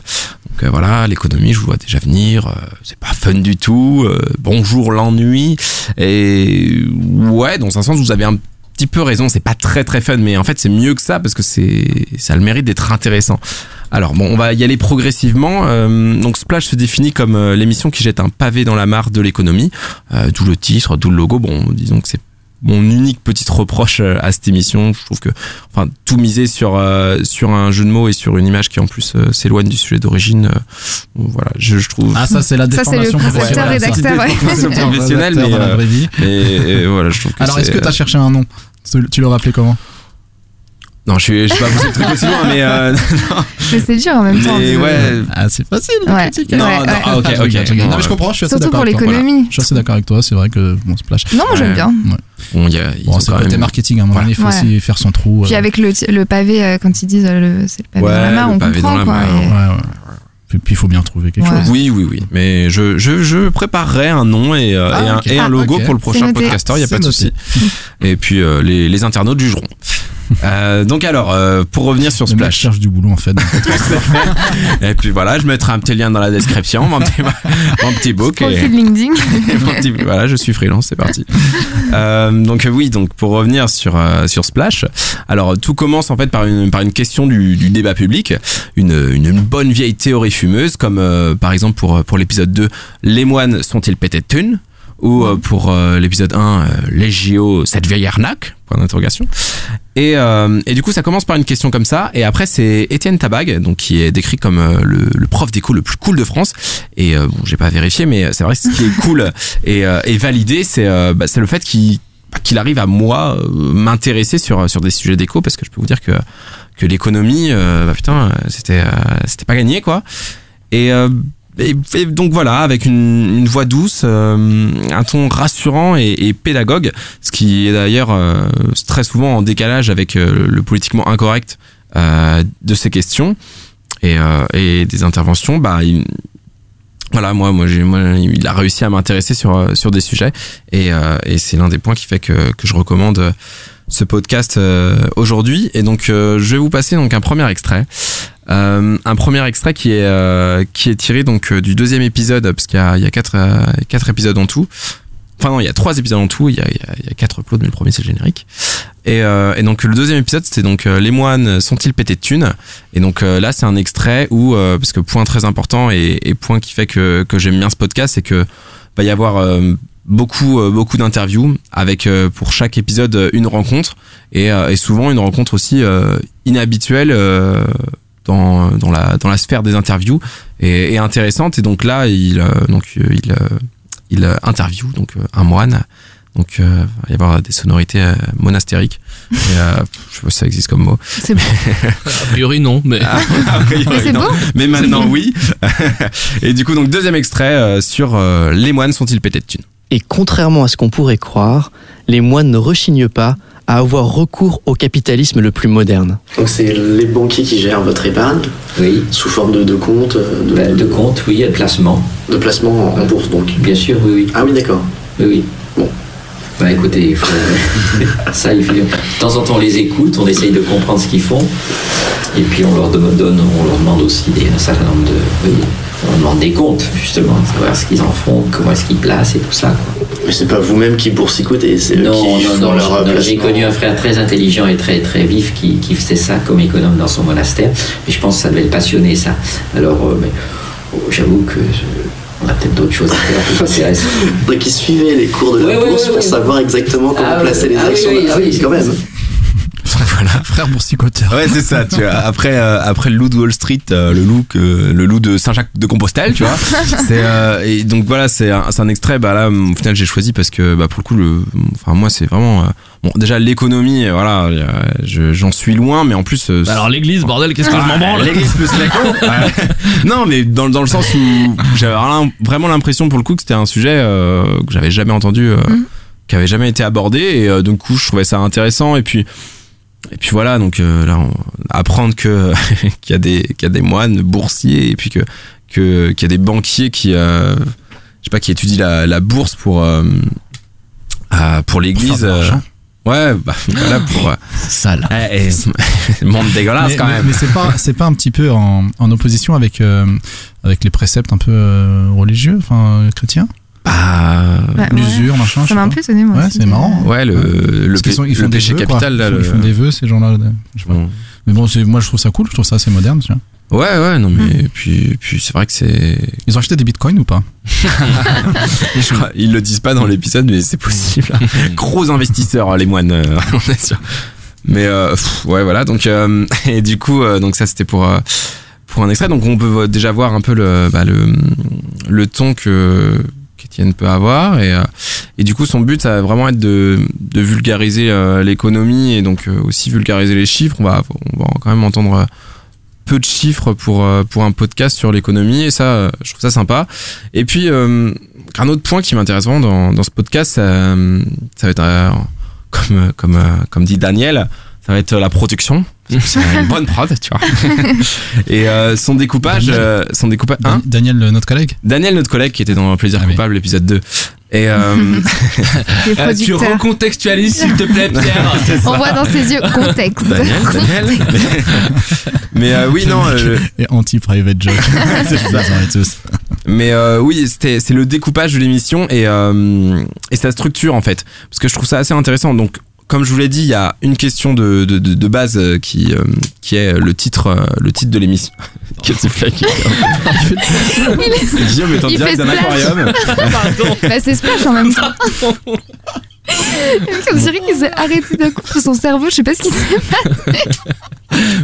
Donc voilà, l'économie, je vous vois déjà venir, c'est pas fun du tout. bonjour l'ennui et ouais, dans un sens vous avez un petit peu raison, c'est pas très très fun, mais en fait c'est mieux que ça parce que c'est ça a le mérite d'être intéressant. Alors bon, on va y aller progressivement. Euh, donc Splash se définit comme euh, l'émission qui jette un pavé dans la mare de l'économie, euh, d'où le titre, d'où le logo. Bon, disons que c'est mon unique petite reproche euh, à cette émission. Je trouve que, enfin, tout miser sur euh, sur un jeu de mots et sur une image qui en plus euh, s'éloigne du sujet d'origine. euh, voilà, je, je trouve. Ah, ça, c'est la Ça, c'est le déformation professionnelle, rédacteur, ouais. Concepteur, Professionnel, [laughs] rédacteur mais. Et, et voilà, je trouve que Alors, est-ce que tu as cherché un nom? Tu- Tu l'aurais appelé comment? Non, je suis, je vais pas pousser le truc aussi loin, mais, euh, [laughs] Mais c'est dur en même temps. mais ouais. Ah, c'est facile. Ouais. critiquer. Non, Ouais, non, ouais. ah, ok, Ah, je ok. Non, mais je comprends, je suis assez Surtout pour l'économie. Je suis assez d'accord avec toi, c'est vrai que bon, Splash. Non, moi j'aime Ouais. bien. Bon, il y a, Bon, c'est le côté même- marketing, à un moment donné, il faut Ouais. aussi faire son trou. Puis euh, avec le, le pavé, euh, quand ils disent euh, le, c'est le pavé Ouais, dans la mare, le on pavé comprend dans la quoi. Ouais, ouais. Puis puis il faut bien trouver quelque Ouais. chose. Oui, oui, oui. Mais je, je, je préparerai un nom et, euh, Ah, et, un, ok. et un Ah, logo ok. pour le prochain podcaster, il n'y a pas de souci. Et puis euh, les, les internautes jugeront. Euh, donc alors, euh, pour revenir sur Splash. cherche du boulot en fait. [laughs] et puis voilà, je mettrai un petit lien dans la description, mon petit, mon petit book. Et, LinkedIn. et [laughs] mon petit- voilà, je suis freelance, c'est parti. Euh, donc oui, donc pour revenir sur euh, sur Splash, alors tout commence en fait par une par une question du, du débat public, une, une une bonne vieille théorie fumeuse comme euh, par exemple pour pour l'épisode 2, les moines sont-ils pétés de thunes? Ou euh, pour euh, l'épisode 1, euh, les JO, cette vieille arnaque Point d'interrogation. Et, euh, et du coup, ça commence par une question comme ça. Et après, c'est Étienne Tabag, donc qui est décrit comme euh, le, le prof d'éco le plus cool de France. Et euh, bon, j'ai pas vérifié, mais c'est vrai que ce qui est cool [laughs] et, et validé, c'est bah, le fait qu'il bah, qu'il arrive à moi m'intéresser sur sur des sujets d'éco parce que je peux vous dire que que l'économie, bah putain, c'était c'était pas gagné quoi. Et, et, donc voilà, avec une, une voix douce, euh, un ton rassurant et, et pédagogue, ce qui est d'ailleurs euh, très souvent en décalage avec euh, le politiquement incorrect euh, de ces questions et, euh, et des interventions. Bah, il- voilà, moi, moi, moi, il a réussi à m'intéresser sur sur des sujets et, c'est l'un des points qui fait que que je recommande ce podcast euh, aujourd'hui. Et donc, euh, je vais vous passer donc un premier extrait. Euh, un premier extrait qui est euh, qui est tiré donc euh, du deuxième épisode parce qu'il y a il y a quatre quatre épisodes en tout. Enfin non, il y a trois épisodes en tout. Il y a il y a, quatre uploads, mais le premier c'est le générique. Et, et donc le deuxième épisode c'était donc les moines sont-ils pétés de thunes? Et donc là c'est un extrait où parce que point très important et, et point qui fait que que j'aime bien ce podcast c'est que va y avoir beaucoup euh, beaucoup d'interviews avec euh, pour chaque épisode euh, une rencontre et, euh, et souvent une rencontre aussi euh, inhabituelle euh, dans, dans la dans la sphère des interviews et, et intéressante et donc là il euh, donc euh, il euh, il interview donc euh, un moine donc euh, il va y avoir des sonorités euh, monastériques et, euh, je sais pas si ça existe comme mot C'est beau. [laughs] A priori, non, mais. A priori, Mais non. beau. mais maintenant oui [laughs] et du coup donc deuxième extrait euh, sur euh, les moines sont-ils pétés de thunes? Et contrairement à ce qu'on pourrait croire, les moines ne rechignent pas à avoir recours au capitalisme le plus moderne. Donc c'est les banquiers qui gèrent votre épargne Oui, sous forme de, de compte, euh, de, bah, de compte, oui, de placement. de placement en, en bourse donc. Bien sûr, oui, oui. Ah oui d'accord. Oui, oui. Bon. Bah écoutez, il faut... [laughs] ça, il faut... de temps en temps, on les écoute, on essaye de comprendre ce qu'ils font, et puis on leur donne, on leur demande aussi des, un certain nombre de... on leur demande des comptes, justement, savoir ce qu'ils en font, comment est-ce qu'ils placent et tout ça. Quoi. Mais c'est pas vous-même qui boursicotez, c'est eux Non, qui non, font non, leur non, placement. j'ai connu un frère très intelligent et très, très vif qui, qui faisait ça comme économe dans son monastère, mais je pense que ça devait le passionner, ça. Alors, euh, mais, oh, j'avoue que... je- on a peut-être d'autres choses à faire plus [laughs] intéressantes. Donc ils suivaient les cours de la Ouais, ouais, bourse ouais, pour ouais. savoir exactement comment Ah, placer ouais. les Ah oui, actions. oui, ah oui. quand même. Voilà Frère boursicoteur. Ouais, c'est ça, tu vois. Après, euh, après le loup de Wall Street, euh, le loup que, le loup de Saint-Jacques de Compostelle, tu vois. [laughs] c'est euh, et donc voilà, c'est un, c'est un extrait. Bah là, au final, j'ai choisi parce que bah pour le coup, le, enfin moi, c'est vraiment euh, bon. Déjà l'économie, voilà, je- j'en suis loin, mais en plus. euh, Bah alors, l'église, bordel, qu'est-ce que je m'en branle? L'église plus l'éco. [laughs] Ouais. [laughs] Non, mais dans, dans le sens où j'avais vraiment l'impression pour le coup que c'était un sujet euh, que j'avais jamais entendu, euh, qui avait jamais été abordé, et euh, du coup je trouvais ça intéressant. Et puis et puis voilà, donc euh, là on- apprendre que [laughs] qu'il y a des qu'il y a des moines boursiers et puis que que qu'il y a des banquiers qui euh, je sais pas qui étudient la, la bourse pour euh, euh, pour l'église. l'argent. ouais, bah [laughs] voilà pour. euh, Sale. eh, eh, [laughs] monde dégueulasse mais, quand même. mais c'est pas c'est pas un petit peu en, en opposition avec euh, avec les préceptes un peu euh, religieux, enfin euh, chrétiens, Bah, Bah, ouais. l'usure, machin. Ça m'a un peu sonné moi. Ouais, c'est marrant. Ouais, le, le, sont- ils le font des péché vœux, capital, là. Ils font, le- ils font des vœux, ces gens-là. je sais pas. Bon. Mais bon, moi je trouve ça cool, je trouve ça assez moderne. Tu vois. Ouais, ouais, non, mais puis, puis c'est vrai que c'est. Ils ont acheté des bitcoins ou pas [laughs] Je crois- Ils le disent pas dans l'épisode, mais c'est possible. Gros investisseurs, les moines, euh, [laughs] on est sûr. Mais euh, pff, ouais, voilà. Donc, euh, et du coup, euh, donc ça c'était pour euh, pour un extrait. Donc on peut déjà voir un peu le bah, le le ton que qu'Étienne peut avoir et euh, et du coup son but ça va vraiment être de de vulgariser euh, l'économie et donc euh, aussi vulgariser les chiffres. On va on va quand même entendre peu de chiffres pour pour un podcast sur l'économie et ça je trouve ça sympa. Et puis un autre point qui m'intéresse vraiment dans, dans ce podcast, ça, ça va être comme comme comme dit Daniel, ça va être la production. C'est [laughs] une bonne prod, tu vois. [laughs] Et euh, son découpage, Daniel. euh, son découpage. Hein Daniel, euh, notre collègue Daniel, notre collègue, qui était dans Plaisir Ah oui. coupable, l'épisode 2. Et euh, [laughs] tu recontextualises, s'il te plaît, Pierre. On voit dans ses yeux contexte. Daniel, Daniel. Mais euh, oui, non. euh, Et anti-private joke. c'est ça, est tous. Mais euh, oui, c'était c'est le découpage de l'émission et euh, et sa structure en fait, parce que je trouve ça assez intéressant. Donc comme je vous l'ai dit, il y a une question de, de, de, de base euh, qui, euh, qui est le titre, euh, le titre de l'émission. [laughs] Qu'est-ce que c'est fait Guillaume est en direct fait d'un aquarium. Bah, c'est splash en même temps. [laughs] On dirait qu'il s'est arrêté d'un coup sur son cerveau, je sais pas ce qui s'est passé.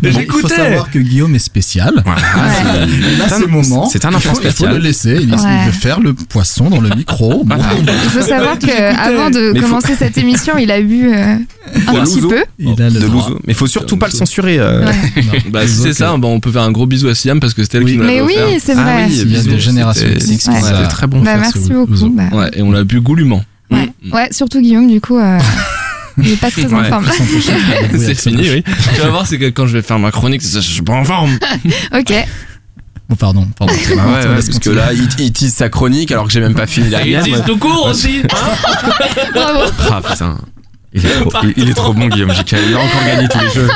Mais il faut savoir que Guillaume est spécial. Voilà, Ouais. Il a C'est un- ses moments. c'est un enfant faut- Il faut spécial. le laisser. Il, Ouais. il veut faire le poisson dans le micro. Bon, Il faut savoir que avant de Mais faut- commencer cette émission, il a bu euh, un De petit l'ouzo. peu. il a le de l'ouzo. Mais faut surtout pas le censurer. euh. Ouais. Bah, si c'est ça, on peut faire un gros bisou à Siam parce que c'était elle qui nous Mais l'avait oui, c'est Ah vrai. oui, Il y a bisous, des générations c'était- Ouais. très bon. Bah, merci beaucoup. bah, Ouais, et on l'a bu goulûment. Ouais. ouais, surtout Guillaume, du coup, euh, [laughs] il est pas très en Ouais. forme. [laughs] C'est fini, oui. Tu vas voir, c'est que quand je vais faire ma chronique, je suis pas en forme. [laughs] Ok. Oh, pardon, pardon. Bah ouais, ouais, parce que là, il, il tease sa chronique alors que j'ai même pas fini la mienne. moi. tout court aussi. Bravo. Ah putain. Il est, trop, il, il est trop bon, Guillaume. J'ai il a encore gagné tous les jeux.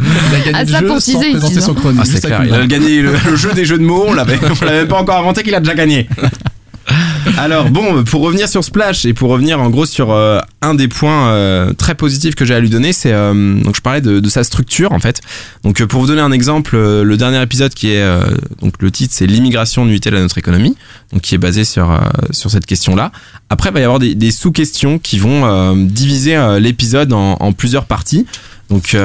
Il a gagné Ah, le jeu pour sans teaser, il présenter tease, son hein. chronique. Ah, c'est clair. Il a gagné le, le jeu des jeux de mots. On l'avait, on l'avait même pas encore inventé qu'il a déjà gagné. Alors bon, pour revenir sur Splash et pour revenir en gros sur euh, un des points euh, très positifs que j'ai à lui donner, c'est euh, donc je parlais de, sa structure en fait. Donc pour vous donner un exemple, le dernier épisode qui est donc le titre c'est l'immigration nuit-elle à notre économie, donc qui est basé sur sur cette question-là. Après, il va y avoir des, sous-questions qui vont diviser l'épisode en, plusieurs parties. Donc,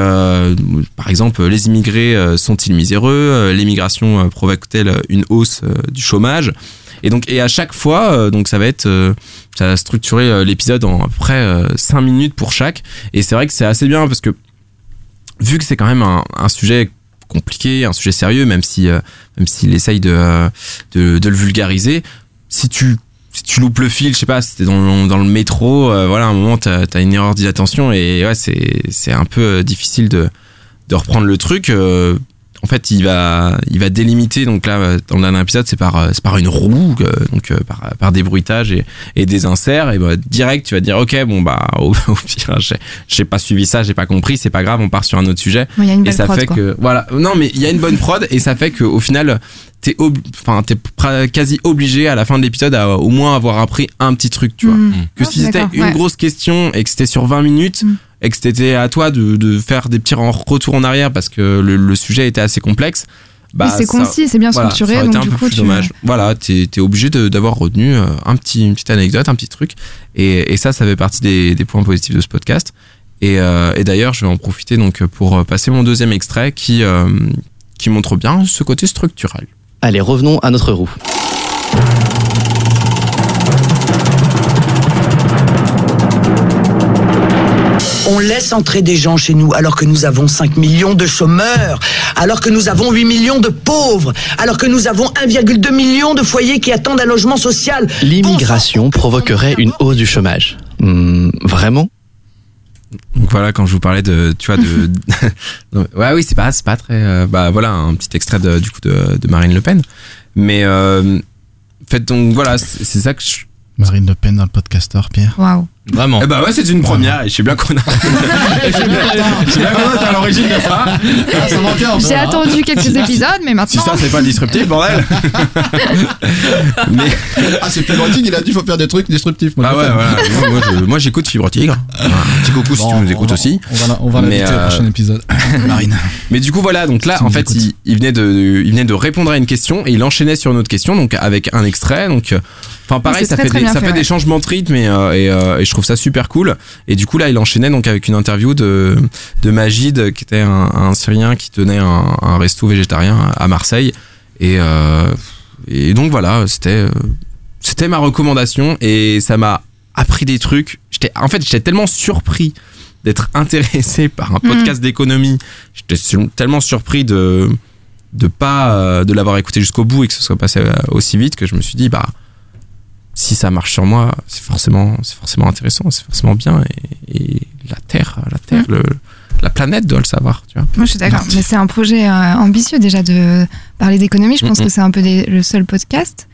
par exemple, les immigrés sont-ils miséreux? L'immigration provoque-t-elle une hausse du chômage? Et donc, et à chaque fois, euh, donc ça va être, euh, ça va structurer euh, l'épisode en à peu près 5 minutes pour chaque. Et c'est vrai que c'est assez bien parce que vu que c'est quand même un, sujet compliqué, un sujet sérieux, même si euh, même s'il essaye de, de le vulgariser, si tu si tu loupes le fil, je sais pas, si t'es dans dans le métro, voilà, à un moment t'as as une erreur d'inattention et ouais, c'est un peu difficile de de reprendre le truc. En fait, il va il va délimiter donc là dans le dernier épisode, c'est par euh, c'est par une roue, euh, donc euh, par par des bruitages et et des inserts et bah, direct tu vas dire ok bon bah [laughs] au, au pire j'ai pas suivi ça, j'ai pas compris, c'est pas grave, on part sur un autre sujet Il y a une et ça prod, fait quoi. que voilà non mais il y a une bonne prod et ça fait que au final t'es enfin t'es quasi obligé à la fin de l'épisode à au moins avoir appris un petit truc tu vois Mm. que Ah, si c'était une ouais. grosse question et que c'était sur 20 minutes Mm. Et que c'était à toi de, de faire des petits retours en arrière parce que le, le sujet était assez complexe bah Oui, c'est concis, c'est bien voilà, structuré, donc un du peu coup, tu- dommage voilà t'es es obligé de- d'avoir retenu euh, un petit une petite anecdote un petit truc et, et ça ça fait partie des, des points positifs de ce podcast et, euh, et d'ailleurs, je vais en profiter donc pour euh, passer mon deuxième extrait qui, euh, qui montre bien ce côté structurel. Allez, revenons à notre roue. Laisse entrer des gens chez nous alors que nous avons 5 millions de chômeurs, alors que nous avons 8 millions de pauvres, alors que nous avons 1,2 million de foyers qui attendent un logement social. L'immigration provoquerait une hausse du chômage. Hmm, vraiment? Donc voilà, quand je vous parlais de, tu vois, de, [laughs] Non, ouais, oui, c'est pas, c'est pas très, euh, bah voilà, un petit extrait de, du coup de, de Marine Le Pen, mais euh, en fait donc voilà, c'est c'est ça que je, Marine Le Pen dans le podcaster, Pierre. Waouh. Vraiment. Eh bah ouais, c'est une première et je sais bien qu'on a, [laughs] je sais bien, qu'on est à l'origine de ça. Ah, J'ai hein. attendu quelques épisodes, mais Si maintenant. ça c'est pas disruptif, bordel. [laughs] mais Ah, c'est Fibre Tigre, il a dit faut faire des trucs disruptifs. Moi, ah ouais, voilà. Moi, moi, je- moi, j'écoute Fibre Tigre. Petit coucou si tu nous on écoutes va- aussi. On va, on va l'inviter euh, au prochain épisode. [laughs] Marine. Mais du coup voilà, donc là Si en fait il, il venait de il venait de répondre à une question et il enchaînait sur une autre question donc avec un extrait donc enfin pareil ça très, fait très des, bien ça fait, fait ouais. des changements de rythme et, euh, et, euh, et je trouve ça super cool. Et du coup là il enchaînait donc avec une interview de de Magid qui était un, un Syrien qui tenait un, un resto végétarien à Marseille. Et euh, et donc voilà c'était c'était ma recommandation et ça m'a appris des trucs. J'étais en fait j'étais tellement surpris d'être [laughs] intéressé par un podcast d'économie. J'étais tellement surpris de de pas de l'avoir écouté jusqu'au bout et que ce soit passé aussi vite que je me suis dit bah si ça marche sur moi c'est forcément c'est forcément intéressant c'est forcément bien et, et la terre la terre le, la planète doit le savoir tu vois Moi, je suis d'accord. Mais c'est un projet euh, ambitieux déjà de parler d'économie. Je pense que c'est un peu des- le seul podcast.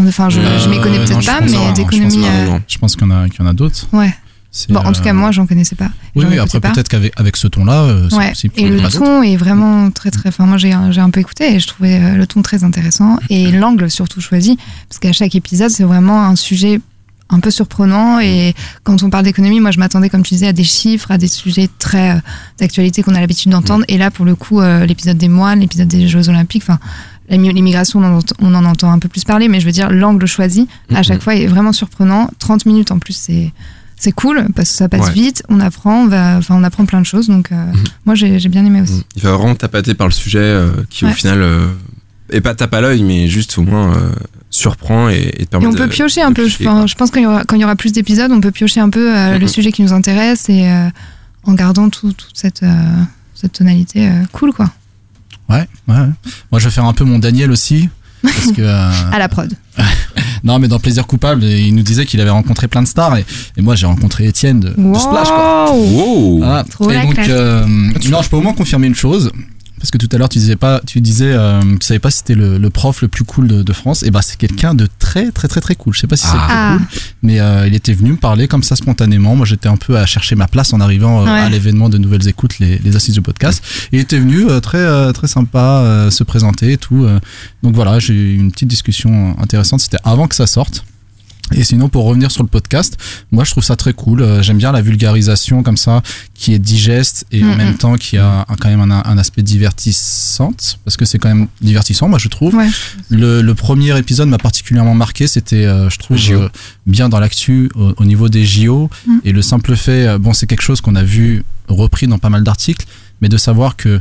Enfin, je, je m'y connais Euh, peut-être pas, mais d'économie. euh. Je pense qu'il y en a, qu'il y en a d'autres. Ouais. Bon, en tout cas, euh, moi, j'en connaissais pas. Oui, oui, après peut-être qu'avec avec ce ton-là, euh, c'est Ouais. possible. Et le ton est vraiment très très. Enfin, moi j'ai un peu écouté et je trouvais euh, le ton très intéressant et [laughs] l'angle surtout choisi parce qu'à chaque épisode c'est vraiment un sujet un peu surprenant et quand on parle d'économie, moi je m'attendais comme tu disais à des chiffres, à des sujets très euh, d'actualité qu'on a l'habitude d'entendre et là pour le coup euh, l'épisode des moines, l'épisode des Jeux Olympiques, enfin l'immigration on, en ent- on en entend un peu plus parler mais je veux dire l'angle choisi à chaque Mhm. fois est vraiment surprenant. 30 minutes en plus c'est c'est cool parce que ça passe Ouais. vite, on apprend, on va, enfin on apprend plein de choses. Donc euh, moi j'ai bien aimé aussi. Il va vraiment tapater par le sujet euh, qui au final euh, est pas tape à l'œil mais juste au moins euh, surprend et, et te permet Et on de- peut piocher un de peu. piocher, Enfin, je pense quand il y aura, quand il y aura plus d'épisodes, on peut piocher un peu euh, le Mhm. sujet qui nous intéresse et euh, en gardant tout- toute cette, euh, cette tonalité euh, cool quoi. Ouais, ouais. ouais. Moi, je vais faire un peu mon Daniel aussi. Parce que. euh, [laughs] À la prod. [laughs] non, mais dans Plaisir Coupable, il nous disait qu'il avait rencontré plein de stars. Et, et moi, j'ai rencontré Étienne de, de Splash, quoi. Wow. Voilà. Trop et donc, euh, non, je peux au moins confirmer une chose. Parce que tout à l'heure, tu disais pas, tu disais, euh, tu savais pas si c'était le, le prof le plus cool de, de France. Et bah, c'est quelqu'un de très, très, très, très cool. Je sais pas si c'est le plus Ah. cool, mais euh, il était venu me parler comme ça spontanément. Moi, j'étais un peu à chercher ma place en arrivant euh, Ouais. à l'événement de Nouvelles Écoutes, les, les assises du podcast. Il était venu euh, très, euh, très sympa, euh, se présenter et tout. euh. donc voilà, j'ai eu une petite discussion intéressante. C'était avant que ça sorte. Et sinon, pour revenir sur le podcast, moi je trouve ça très cool. Euh, J'aime bien la vulgarisation comme ça, qui est digeste et en même temps qui a un- quand même un, un aspect divertissante, parce que c'est quand même divertissant, moi je trouve. Ouais. Le, le premier épisode m'a particulièrement marqué. C'était, euh, je trouve, JO. euh, bien dans l'actu au, au niveau des JO. Mhm. Et le simple fait, bon, c'est quelque chose qu'on a vu repris dans pas mal d'articles, mais de savoir que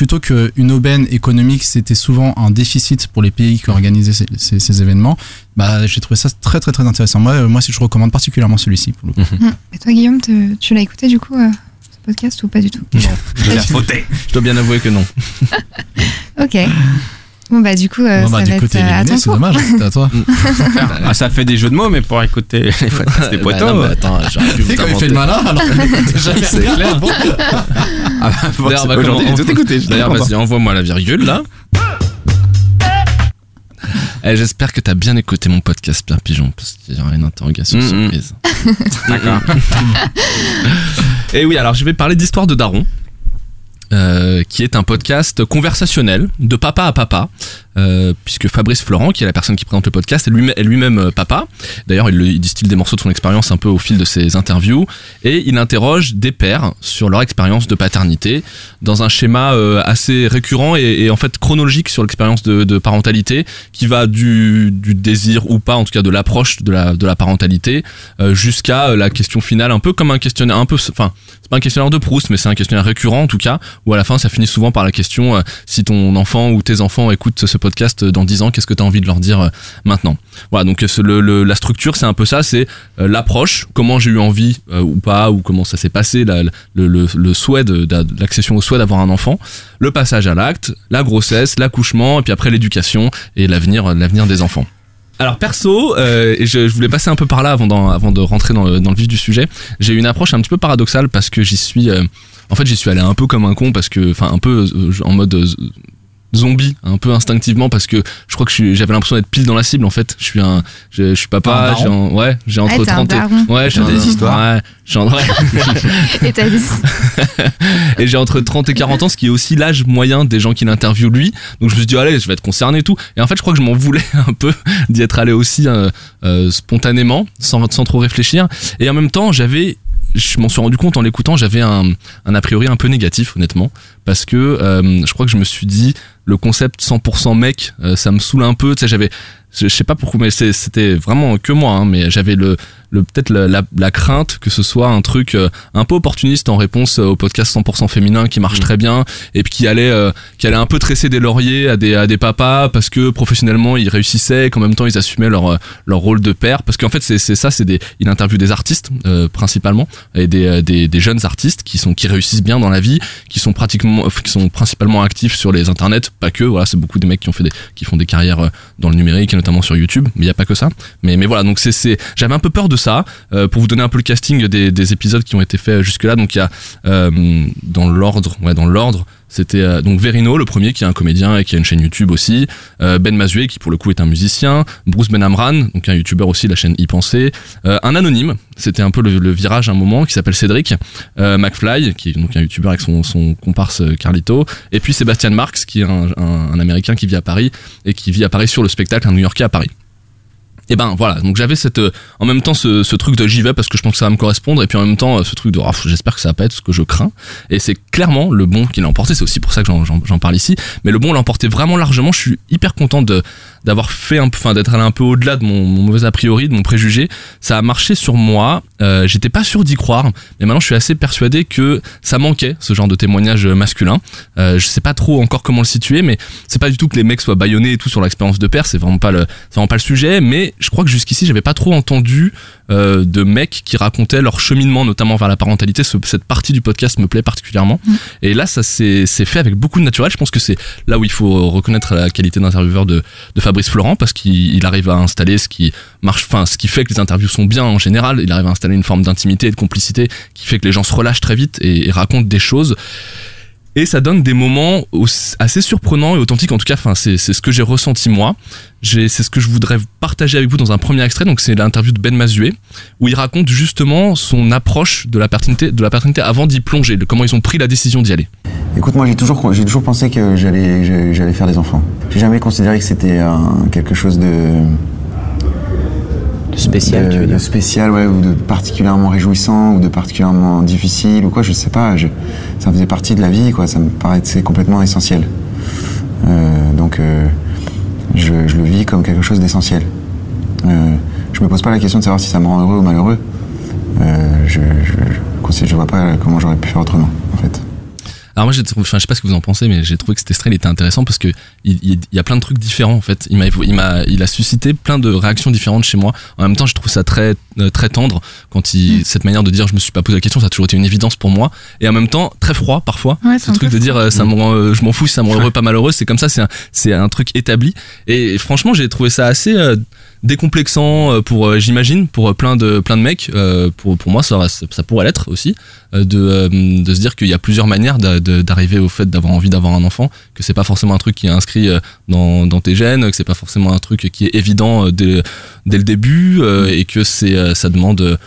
plutôt qu'une aubaine économique, c'était souvent un déficit pour les pays qui organisaient ces, ces- ces événements, bah, j'ai trouvé ça très très très intéressant. Moi, euh, moi si je recommande particulièrement celui-ci pour le coup. Mm. Et toi Guillaume, te- tu l'as écouté du coup euh, ce podcast ou pas du tout? Je dois, [laughs] je dois bien avouer que non. [laughs] Ok. Bon bah du coup euh, Bon, bah, ça du va coup, être euh, à éliminé, ton c'est dommage, [laughs] c'était à toi. Ah, ça fait des jeux de mots mais pour écouter les podcasts des Bah, potos. non, mais attends, j'aurais pu vous Tu sais, quand il inventer. fait le malin, alors [laughs] jamais [laughs] C'est clair. avant. Ah, bah, bon, D'ailleurs, c'est- bah, j'ai tout écouté. j'étais D'ailleurs, vas-y, envoie-moi la virgule là. Eh, J'espère que t'as bien écouté mon podcast, Pierre Pigeon, parce qu'il y aura une interrogation Mm, mm. surprise. D'accord. Et oui, alors je vais parler d'Histoire de Daron. Euh, qui est un podcast conversationnel de papa à papa, euh, puisque Fabrice Florent, qui est la personne qui présente le podcast, est lui- est lui-même euh, papa. D'ailleurs, il, le- il distille des morceaux de son expérience un peu au fil de ses interviews, et il interroge des pères sur leur expérience de paternité dans un schéma euh, assez récurrent et, en fait chronologique sur l'expérience de, parentalité, qui va du, désir ou pas, en tout cas de l'approche de la, parentalité, jusqu'à la question finale, un peu comme un questionnaire, un peu, enfin, c'est pas un questionnaire de Proust, mais c'est un questionnaire récurrent en tout cas, où à la fin ça finit souvent par la question si ton enfant ou tes enfants écoutent ce podcast dans 10 ans, qu'est-ce que tu as envie de leur dire euh, maintenant? Voilà, donc euh, la structure c'est un peu ça, c'est euh, l'approche, comment j'ai eu envie ou pas, ou comment ça s'est passé, le, souhait de, l'accession au souhait d'avoir un enfant, le passage à l'acte, la grossesse, l'accouchement, et puis après l'éducation et l'avenir, l'avenir des enfants. Alors perso, et je, voulais passer un peu par là avant, de rentrer dans le, vif du sujet, j'ai une approche un petit peu paradoxale parce que j'y suis, en fait j'y suis allé un peu comme un con parce que, enfin un peu en mode zombie, un peu instinctivement parce que je crois que j'avais l'impression d'être pile dans la cible en fait. Je suis un, je, je suis papa, j'ai ouais, j'ai entre Ah, t'es un 30 et, ouais, j'ai des histoires. ouais, j'ai en- ouais. [laughs] Et t'as dit [laughs] et j'ai entre 30 et 40 ans, ce qui est aussi l'âge moyen des gens qui l'interviewent lui. Donc je me suis dit, allez, je vais être concerné et tout. Et en fait, je crois que je m'en voulais [laughs] un peu d'y être allé aussi euh, euh, spontanément, sans, sans trop réfléchir. Et en même temps, j'avais, je m'en suis rendu compte en l'écoutant, j'avais un, un a priori un peu négatif, honnêtement. Parce que euh, je crois que je me suis dit, le concept 100% mec, euh, ça me saoule un peu. Tu sais, j'avais, je sais pas pourquoi, mais c'était vraiment que moi, hein, mais j'avais le, le peut-être la, la, la crainte que ce soit un truc euh, un peu opportuniste en réponse euh, au podcast 100% féminin qui marche très bien et puis qui allait euh, qui allait un peu tresser des lauriers à des à des papas parce que professionnellement ils réussissaient et qu'en même temps ils assumaient leur leur rôle de père. Parce qu'en fait c'est c'est ça c'est des il interviewe des artistes euh, principalement et des, des des jeunes artistes qui sont qui réussissent bien dans la vie qui sont pratiquement qui sont principalement actifs sur les internets. Pas que voilà c'est beaucoup des mecs qui ont fait des qui font des carrières dans le numérique notamment sur YouTube mais il y a pas que ça. Mais voilà donc c'est j'avais un peu peur de ça Euh, pour vous donner un peu le casting des, des épisodes qui ont été faits jusque là donc il y a euh, dans l'ordre ouais dans l'ordre c'était euh, donc Verino le premier qui est un comédien et qui a une chaîne YouTube aussi. Euh, Ben Mazué qui pour le coup est un musicien. Bruce Benamran donc un youtubeur aussi la chaîne y penser euh, un anonyme. C'était un peu le, virage à un moment qui s'appelle Cédric. McFly qui est donc un youtubeur avec son, son comparse Carlito. Et puis Sébastien Marx qui est un, un- américain qui vit à Paris et qui vit à Paris sur le spectacle un new-yorkais à Paris et ben voilà, donc j'avais cette euh, en même temps ce, truc de j'y vais parce que je pense que ça va me correspondre et puis en même temps euh, ce truc de oh, j'espère que ça va pas être ce que je crains. Et c'est clairement le bon qui l'a emporté, c'est aussi pour ça que j'en parle ici, mais le bon l'a emporté vraiment largement, je suis hyper content de d'avoir fait un peu, enfin d'être allé un peu au-delà de mon, mauvais a priori, de mon préjugé, ça a marché sur moi. Euh, J'étais pas sûr d'y croire, mais maintenant je suis assez persuadé que ça manquait ce genre de témoignage masculin. Euh, je sais pas trop encore comment le situer, mais c'est pas du tout que les mecs soient baïonnés et tout sur l'expérience de père, c'est vraiment pas le, vraiment pas le sujet. Mais je crois que jusqu'ici j'avais pas trop entendu euh, de mecs qui racontaient leur cheminement, notamment vers la parentalité. Ce- cette partie du podcast me plaît particulièrement. Et là, ça s'est c'est fait avec beaucoup de naturel. Je pense que c'est là où il faut reconnaître la qualité d'intervieweur de, de Fabrice Florent parce qu'il il arrive à installer ce qui marche, enfin, ce qui fait que les interviews sont bien en général. Il arrive à installer une forme d'intimité et de complicité qui fait que les gens se relâchent très vite et, et racontent des choses. Et ça donne des moments assez surprenants et authentiques. En tout cas, c'est ce que j'ai ressenti moi. C'est ce que je voudrais partager avec vous dans un premier extrait. Donc, c'est l'interview de Ben Mazué où il raconte justement son approche de la paternité, avant d'y plonger, comment ils ont pris la décision d'y aller. Écoute, moi j'ai toujours, pensé que j'allais, faire des enfants. J'ai jamais considéré que c'était quelque chose de. De spécial, de, tu veux dire de spécial, ouais, ou de particulièrement réjouissant, ou de particulièrement difficile, ou quoi, je sais pas. Je, ça faisait partie de la vie, quoi. Ça me paraissait complètement essentiel. Euh, donc, euh, je, je le vis comme quelque chose d'essentiel. Euh, je me pose pas la question de savoir si ça me rend heureux ou malheureux. Euh, je, je, je, je vois pas comment j'aurais pu faire autrement, en fait. Alors moi, j'ai trouvé, enfin, je sais pas ce que vous en pensez, mais j'ai trouvé que cet extrait il était intéressant parce que il, il- il y a plein de trucs différents en fait. Il m'a, il m'a, il a suscité plein de réactions différentes chez moi. En même temps, je trouve ça très, euh, très tendre quand il, cette manière de dire, je me suis pas posé la question, ça a toujours été une évidence pour moi. Et en même temps, très froid parfois. Ouais, ce truc de dire, euh, ça me rend, euh, je m'en fous, si ça me rend heureux, pas malheureux, c'est comme ça, c'est un, c'est un truc établi. Et franchement, j'ai trouvé ça assez euh, décomplexant euh, pour, euh, j'imagine, pour euh, plein de, plein de mecs. Pour, pour moi, ça, ça, pourrait l'être aussi, de, de se dire qu'il y a plusieurs manières d'arriver au fait d'avoir envie d'avoir un enfant, que c'est pas forcément un truc qui est inscrit dans, dans tes gènes, que c'est pas forcément un truc qui est évident dès, dès le début, et que c'est, ça demande.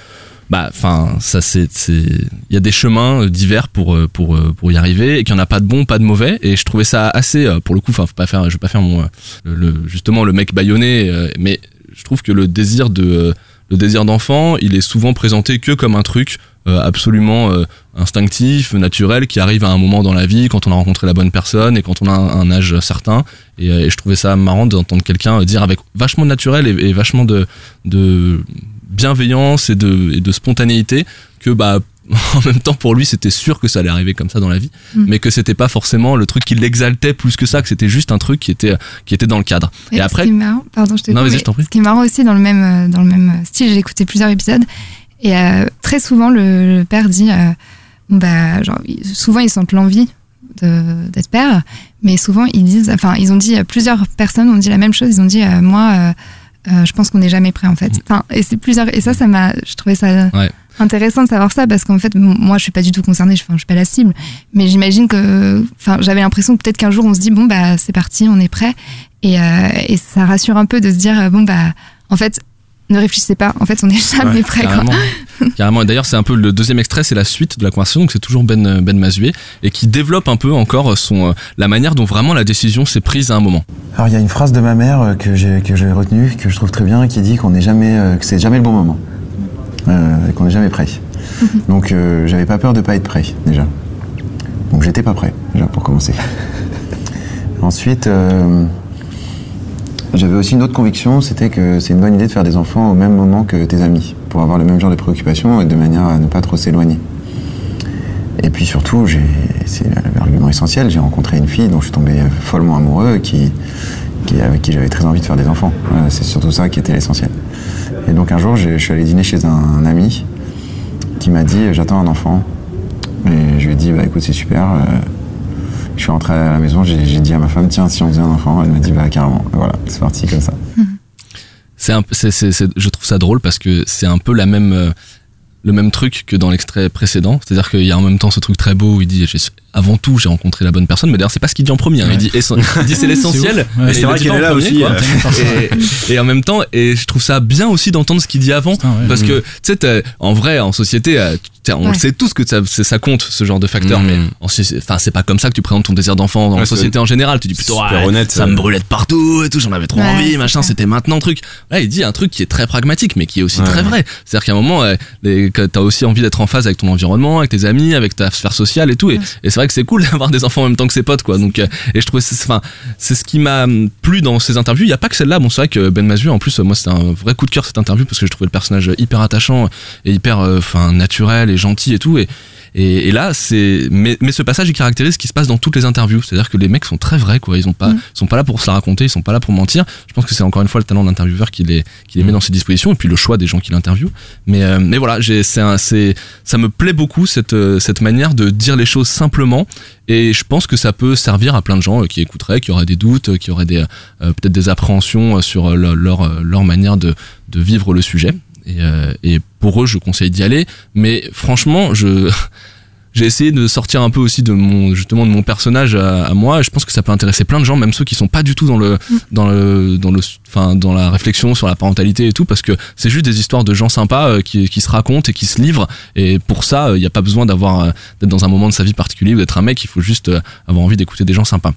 bah, enfin, ça c'est, il y a des chemins divers pour pour pour y arriver et qu'il n'y en a pas de bons, pas de mauvais. Et je trouvais ça assez, pour le coup, enfin, faut pas faire, je vais pas faire mon, le, justement le mec baïonné, mais je trouve que le désir de, euh, le désir d'enfant, il est souvent présenté que comme un truc euh, absolument euh, instinctif, naturel, qui arrive à un moment dans la vie quand on a rencontré la bonne personne et quand on a un, âge certain. Et, je trouvais ça marrant d'entendre quelqu'un dire avec vachement de naturel et, vachement de, de bienveillance et de, et de spontanéité que bah [laughs] en même temps pour lui c'était sûr que ça allait arriver comme ça dans la vie Mm. mais que c'était pas forcément le truc qui l'exaltait plus que ça que c'était juste un truc qui était qui était dans le cadre et, après ce qui est marrant, pardon, je te Non. Ce qui est marrant aussi dans le même, euh, dans le même style, j'ai écouté plusieurs épisodes et euh, très souvent le, le père dit, euh, bah, genre, souvent ils sentent l'envie de- d'être père, mais souvent ils disent, enfin ils ont dit, euh, plusieurs personnes ont dit la même chose, ils ont dit, euh, moi, euh, euh, je pense qu'on n'est jamais prêt en fait. Enfin, et c'est plusieurs, et ça, ça m'a, je trouvais ça Ouais. Intéressant de savoir ça parce qu'en fait, moi, je suis pas du tout concernée, je, enfin, je suis pas la cible, mais j'imagine que, enfin, j'avais l'impression que peut-être qu'un jour on se dit, bon, bah, c'est parti, on est prêt. Et, euh, et ça rassure un peu de se dire, euh, bon, bah, en fait, ne réfléchissez pas, en fait, on n'est jamais Ouais, prêt. Quoi. carrément. [laughs] Carrément. Et d'ailleurs, c'est un peu le deuxième extrait, c'est la suite de la conversation. Donc, c'est toujours Ben, ben Mazué et qui développe un peu encore son, euh, la manière dont vraiment la décision s'est prise à un moment. Alors il y a une phrase de ma mère euh, que j'ai que j'ai retenue, que je trouve très bien, qui dit qu'on n'est jamais, euh, que c'est jamais le bon moment, euh, et qu'on n'est jamais prêt. Donc euh, j'avais pas peur de pas être prêt déjà. Donc j'étais pas prêt déjà pour commencer. [laughs] Ensuite, euh, j'avais aussi une autre conviction, c'était que c'est une bonne idée de faire des enfants au même moment que tes amis, pour avoir le même genre de préoccupations et de manière à ne pas trop s'éloigner. Et puis surtout, j'ai- c'est l'argument essentiel, j'ai rencontré une fille dont je suis tombé follement amoureux, qui, qui- avec qui j'avais très envie de faire des enfants. Voilà, c'est surtout ça qui était l'essentiel. Et donc un jour, je suis allé dîner chez un, ami qui m'a dit j'attends un enfant. Et je lui ai dit bah écoute c'est super. euh, je suis rentré à la maison, j'ai dit à ma femme tiens si on faisait un enfant, elle m'a dit bah carrément. Et Voilà, c'est parti comme ça. C'est je trouve ça drôle parce que c'est un peu la même, euh, le même truc que dans l'extrait précédent. C'est-à-dire qu'il y a en même temps ce truc très beau où il dit avant tout j'ai rencontré la bonne personne, mais d'ailleurs c'est pas ce qu'il dit en premier. hein. Il dit, il dit c'est [laughs] l'essentiel. Ouais. mais C'est vrai qu'il est en là premier, aussi, quoi. euh. [laughs] et, et en même temps, et je trouve ça bien aussi d'entendre ce qu'il dit avant, parce que tu sais, t'as- en vrai, en société, euh, on Ouais. le sait tous que ça, ça compte ce genre de facteur, Mhm. mais en enfin c'est pas comme ça que tu présentes ton désir d'enfant dans Ouais, la c'est- société en général. Tu dis plutôt super ouais, honnête, ça euh. me brûlait de partout et tout, j'en avais trop Ouais, envie, machin, c'était maintenant le truc. Là, il dit un truc qui est très pragmatique, mais qui est aussi Ouais. très vrai. C'est-à-dire qu'à un moment, euh, t'as aussi envie d'être en phase avec ton environnement, avec tes amis, avec ta sphère sociale et tout. Et, et c'est que c'est cool [laughs] d'avoir des enfants en même temps que ses potes, quoi. Donc, euh, et je trouvais, enfin, c'est ce qui m'a plu dans ces interviews. Il y a pas que celle-là. Bon, c'est vrai que Ben Mazu, en plus, moi, c'était un vrai coup de cœur cette interview parce que je trouvais le personnage hyper attachant et hyper, euh, enfin, naturel et gentil et tout. Et et, et là, c'est mais, mais ce passage il caractérise ce qui se passe dans toutes les interviews, c'est-à-dire que les mecs sont très vrais, quoi. Ils ont pas, Mm. ils sont pas là pour se la raconter, ils sont pas là pour mentir. Je pense que c'est encore une fois le talent de l'intervieweur qui les, qui les met dans ses dispositions et puis le choix des gens qui l'interviewent. Mais, euh, mais voilà, j'ai, c'est, un- c'est, ça me plaît beaucoup cette, euh, cette manière de dire les choses simplement. Et je pense que ça peut servir à plein de gens euh, qui écouteraient, qui auraient des doutes, euh, qui auraient des, euh, peut-être des appréhensions sur leur, leur, leur manière de, de vivre le sujet. Et, euh, et pour eux, je conseille d'y aller. Mais franchement, je, [laughs] j'ai essayé de sortir un peu aussi de mon justement de mon personnage à, à moi. Je pense que ça peut intéresser plein de gens, même ceux qui sont pas du tout dans le dans le dans le enfin dans la réflexion sur la parentalité et tout, parce que c'est juste des histoires de gens sympas euh, qui qui se racontent et qui se livrent. Et pour ça, il n'y a pas besoin d'avoir euh, d'être dans un moment de sa vie particulier ou d'être un mec. Il faut juste euh, avoir envie d'écouter des gens sympas.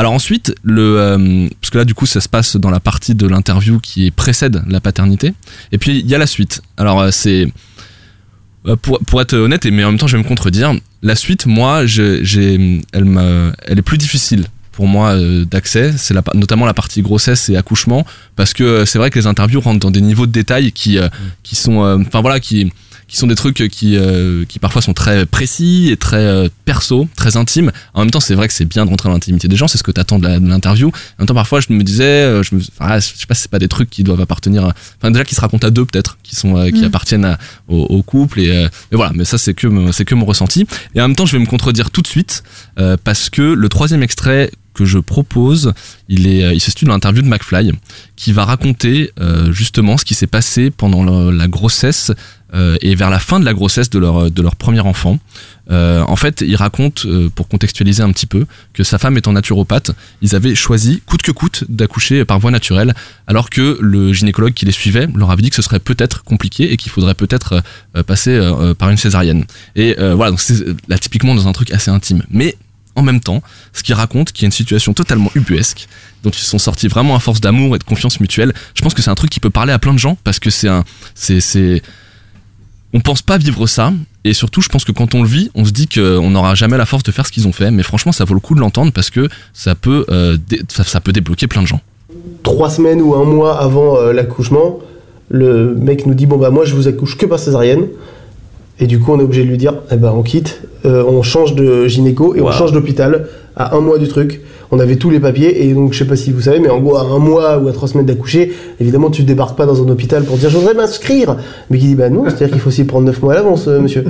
Alors ensuite, le, euh, parce que là du coup ça se passe dans la partie de l'interview qui précède la paternité, et puis il y a la suite. Alors euh, c'est euh, pour, pour être honnête, et mais en même temps je vais me contredire, la suite, moi, elle, est plus difficile pour moi d'accès, c'est notamment la partie grossesse et accouchement, parce que c'est vrai que les interviews rentrent dans des niveaux de détails qui, qui sont, enfin voilà, qui, qui sont des trucs qui, euh, qui parfois sont très précis et très euh, perso, très intimes. En même temps, c'est vrai que c'est bien de rentrer dans l'intimité des gens, c'est ce que t'attends de l'interview. En même temps, parfois, je me disais, euh, je, me, enfin, je sais pas si c'est pas des trucs qui doivent appartenir, à- enfin déjà qui se racontent à deux peut-être, qui sont, euh, qui Mm. appartiennent à- au, au couple et, euh, et voilà. Mais ça, c'est que, c'est que mon ressenti. Et en même temps, je vais me contredire tout de suite euh, parce que le troisième extrait que je propose, il est, euh, il se situe dans l'interview de McFly, qui va raconter euh, justement ce qui s'est passé pendant la grossesse euh, et vers la fin de la grossesse de leur, de leur premier enfant. En fait, il raconte, pour contextualiser un petit peu, que sa femme étant naturopathe, ils avaient choisi, coûte que coûte, d'accoucher par voie naturelle, alors que le gynécologue qui les suivait leur avait dit que ce serait peut-être compliqué et qu'il faudrait peut-être passer par une césarienne. Et voilà, donc c'est là typiquement dans un truc assez intime. Mais en même temps, ce qu'il raconte, qui est une situation totalement ubuesque, dont ils sont sortis vraiment à force d'amour et de confiance mutuelle, je pense que c'est un truc qui peut parler à plein de gens parce que c'est un, c'est, on pense pas vivre ça et surtout je pense que quand on le vit on se dit qu'on n'aura jamais la force de faire ce qu'ils ont fait mais franchement ça vaut le coup de l'entendre parce que ça peut euh, ça peut débloquer plein de gens. Trois semaines ou un mois avant euh, l'accouchement, le mec nous dit bon bah moi je vous accouche que par césarienne. Et du coup on est obligé de lui dire eh ben on quitte, euh, on change de gynéco et on change d'hôpital à un mois du truc. On avait tous les papiers et donc je sais pas si vous savez mais en gros à un mois ou à trois semaines d'accoucher, évidemment tu débarques pas dans un hôpital pour dire je voudrais m'inscrire. Mais qui dit bah non, c'est-à-dire qu'il faut aussi prendre neuf mois à l'avance euh, monsieur.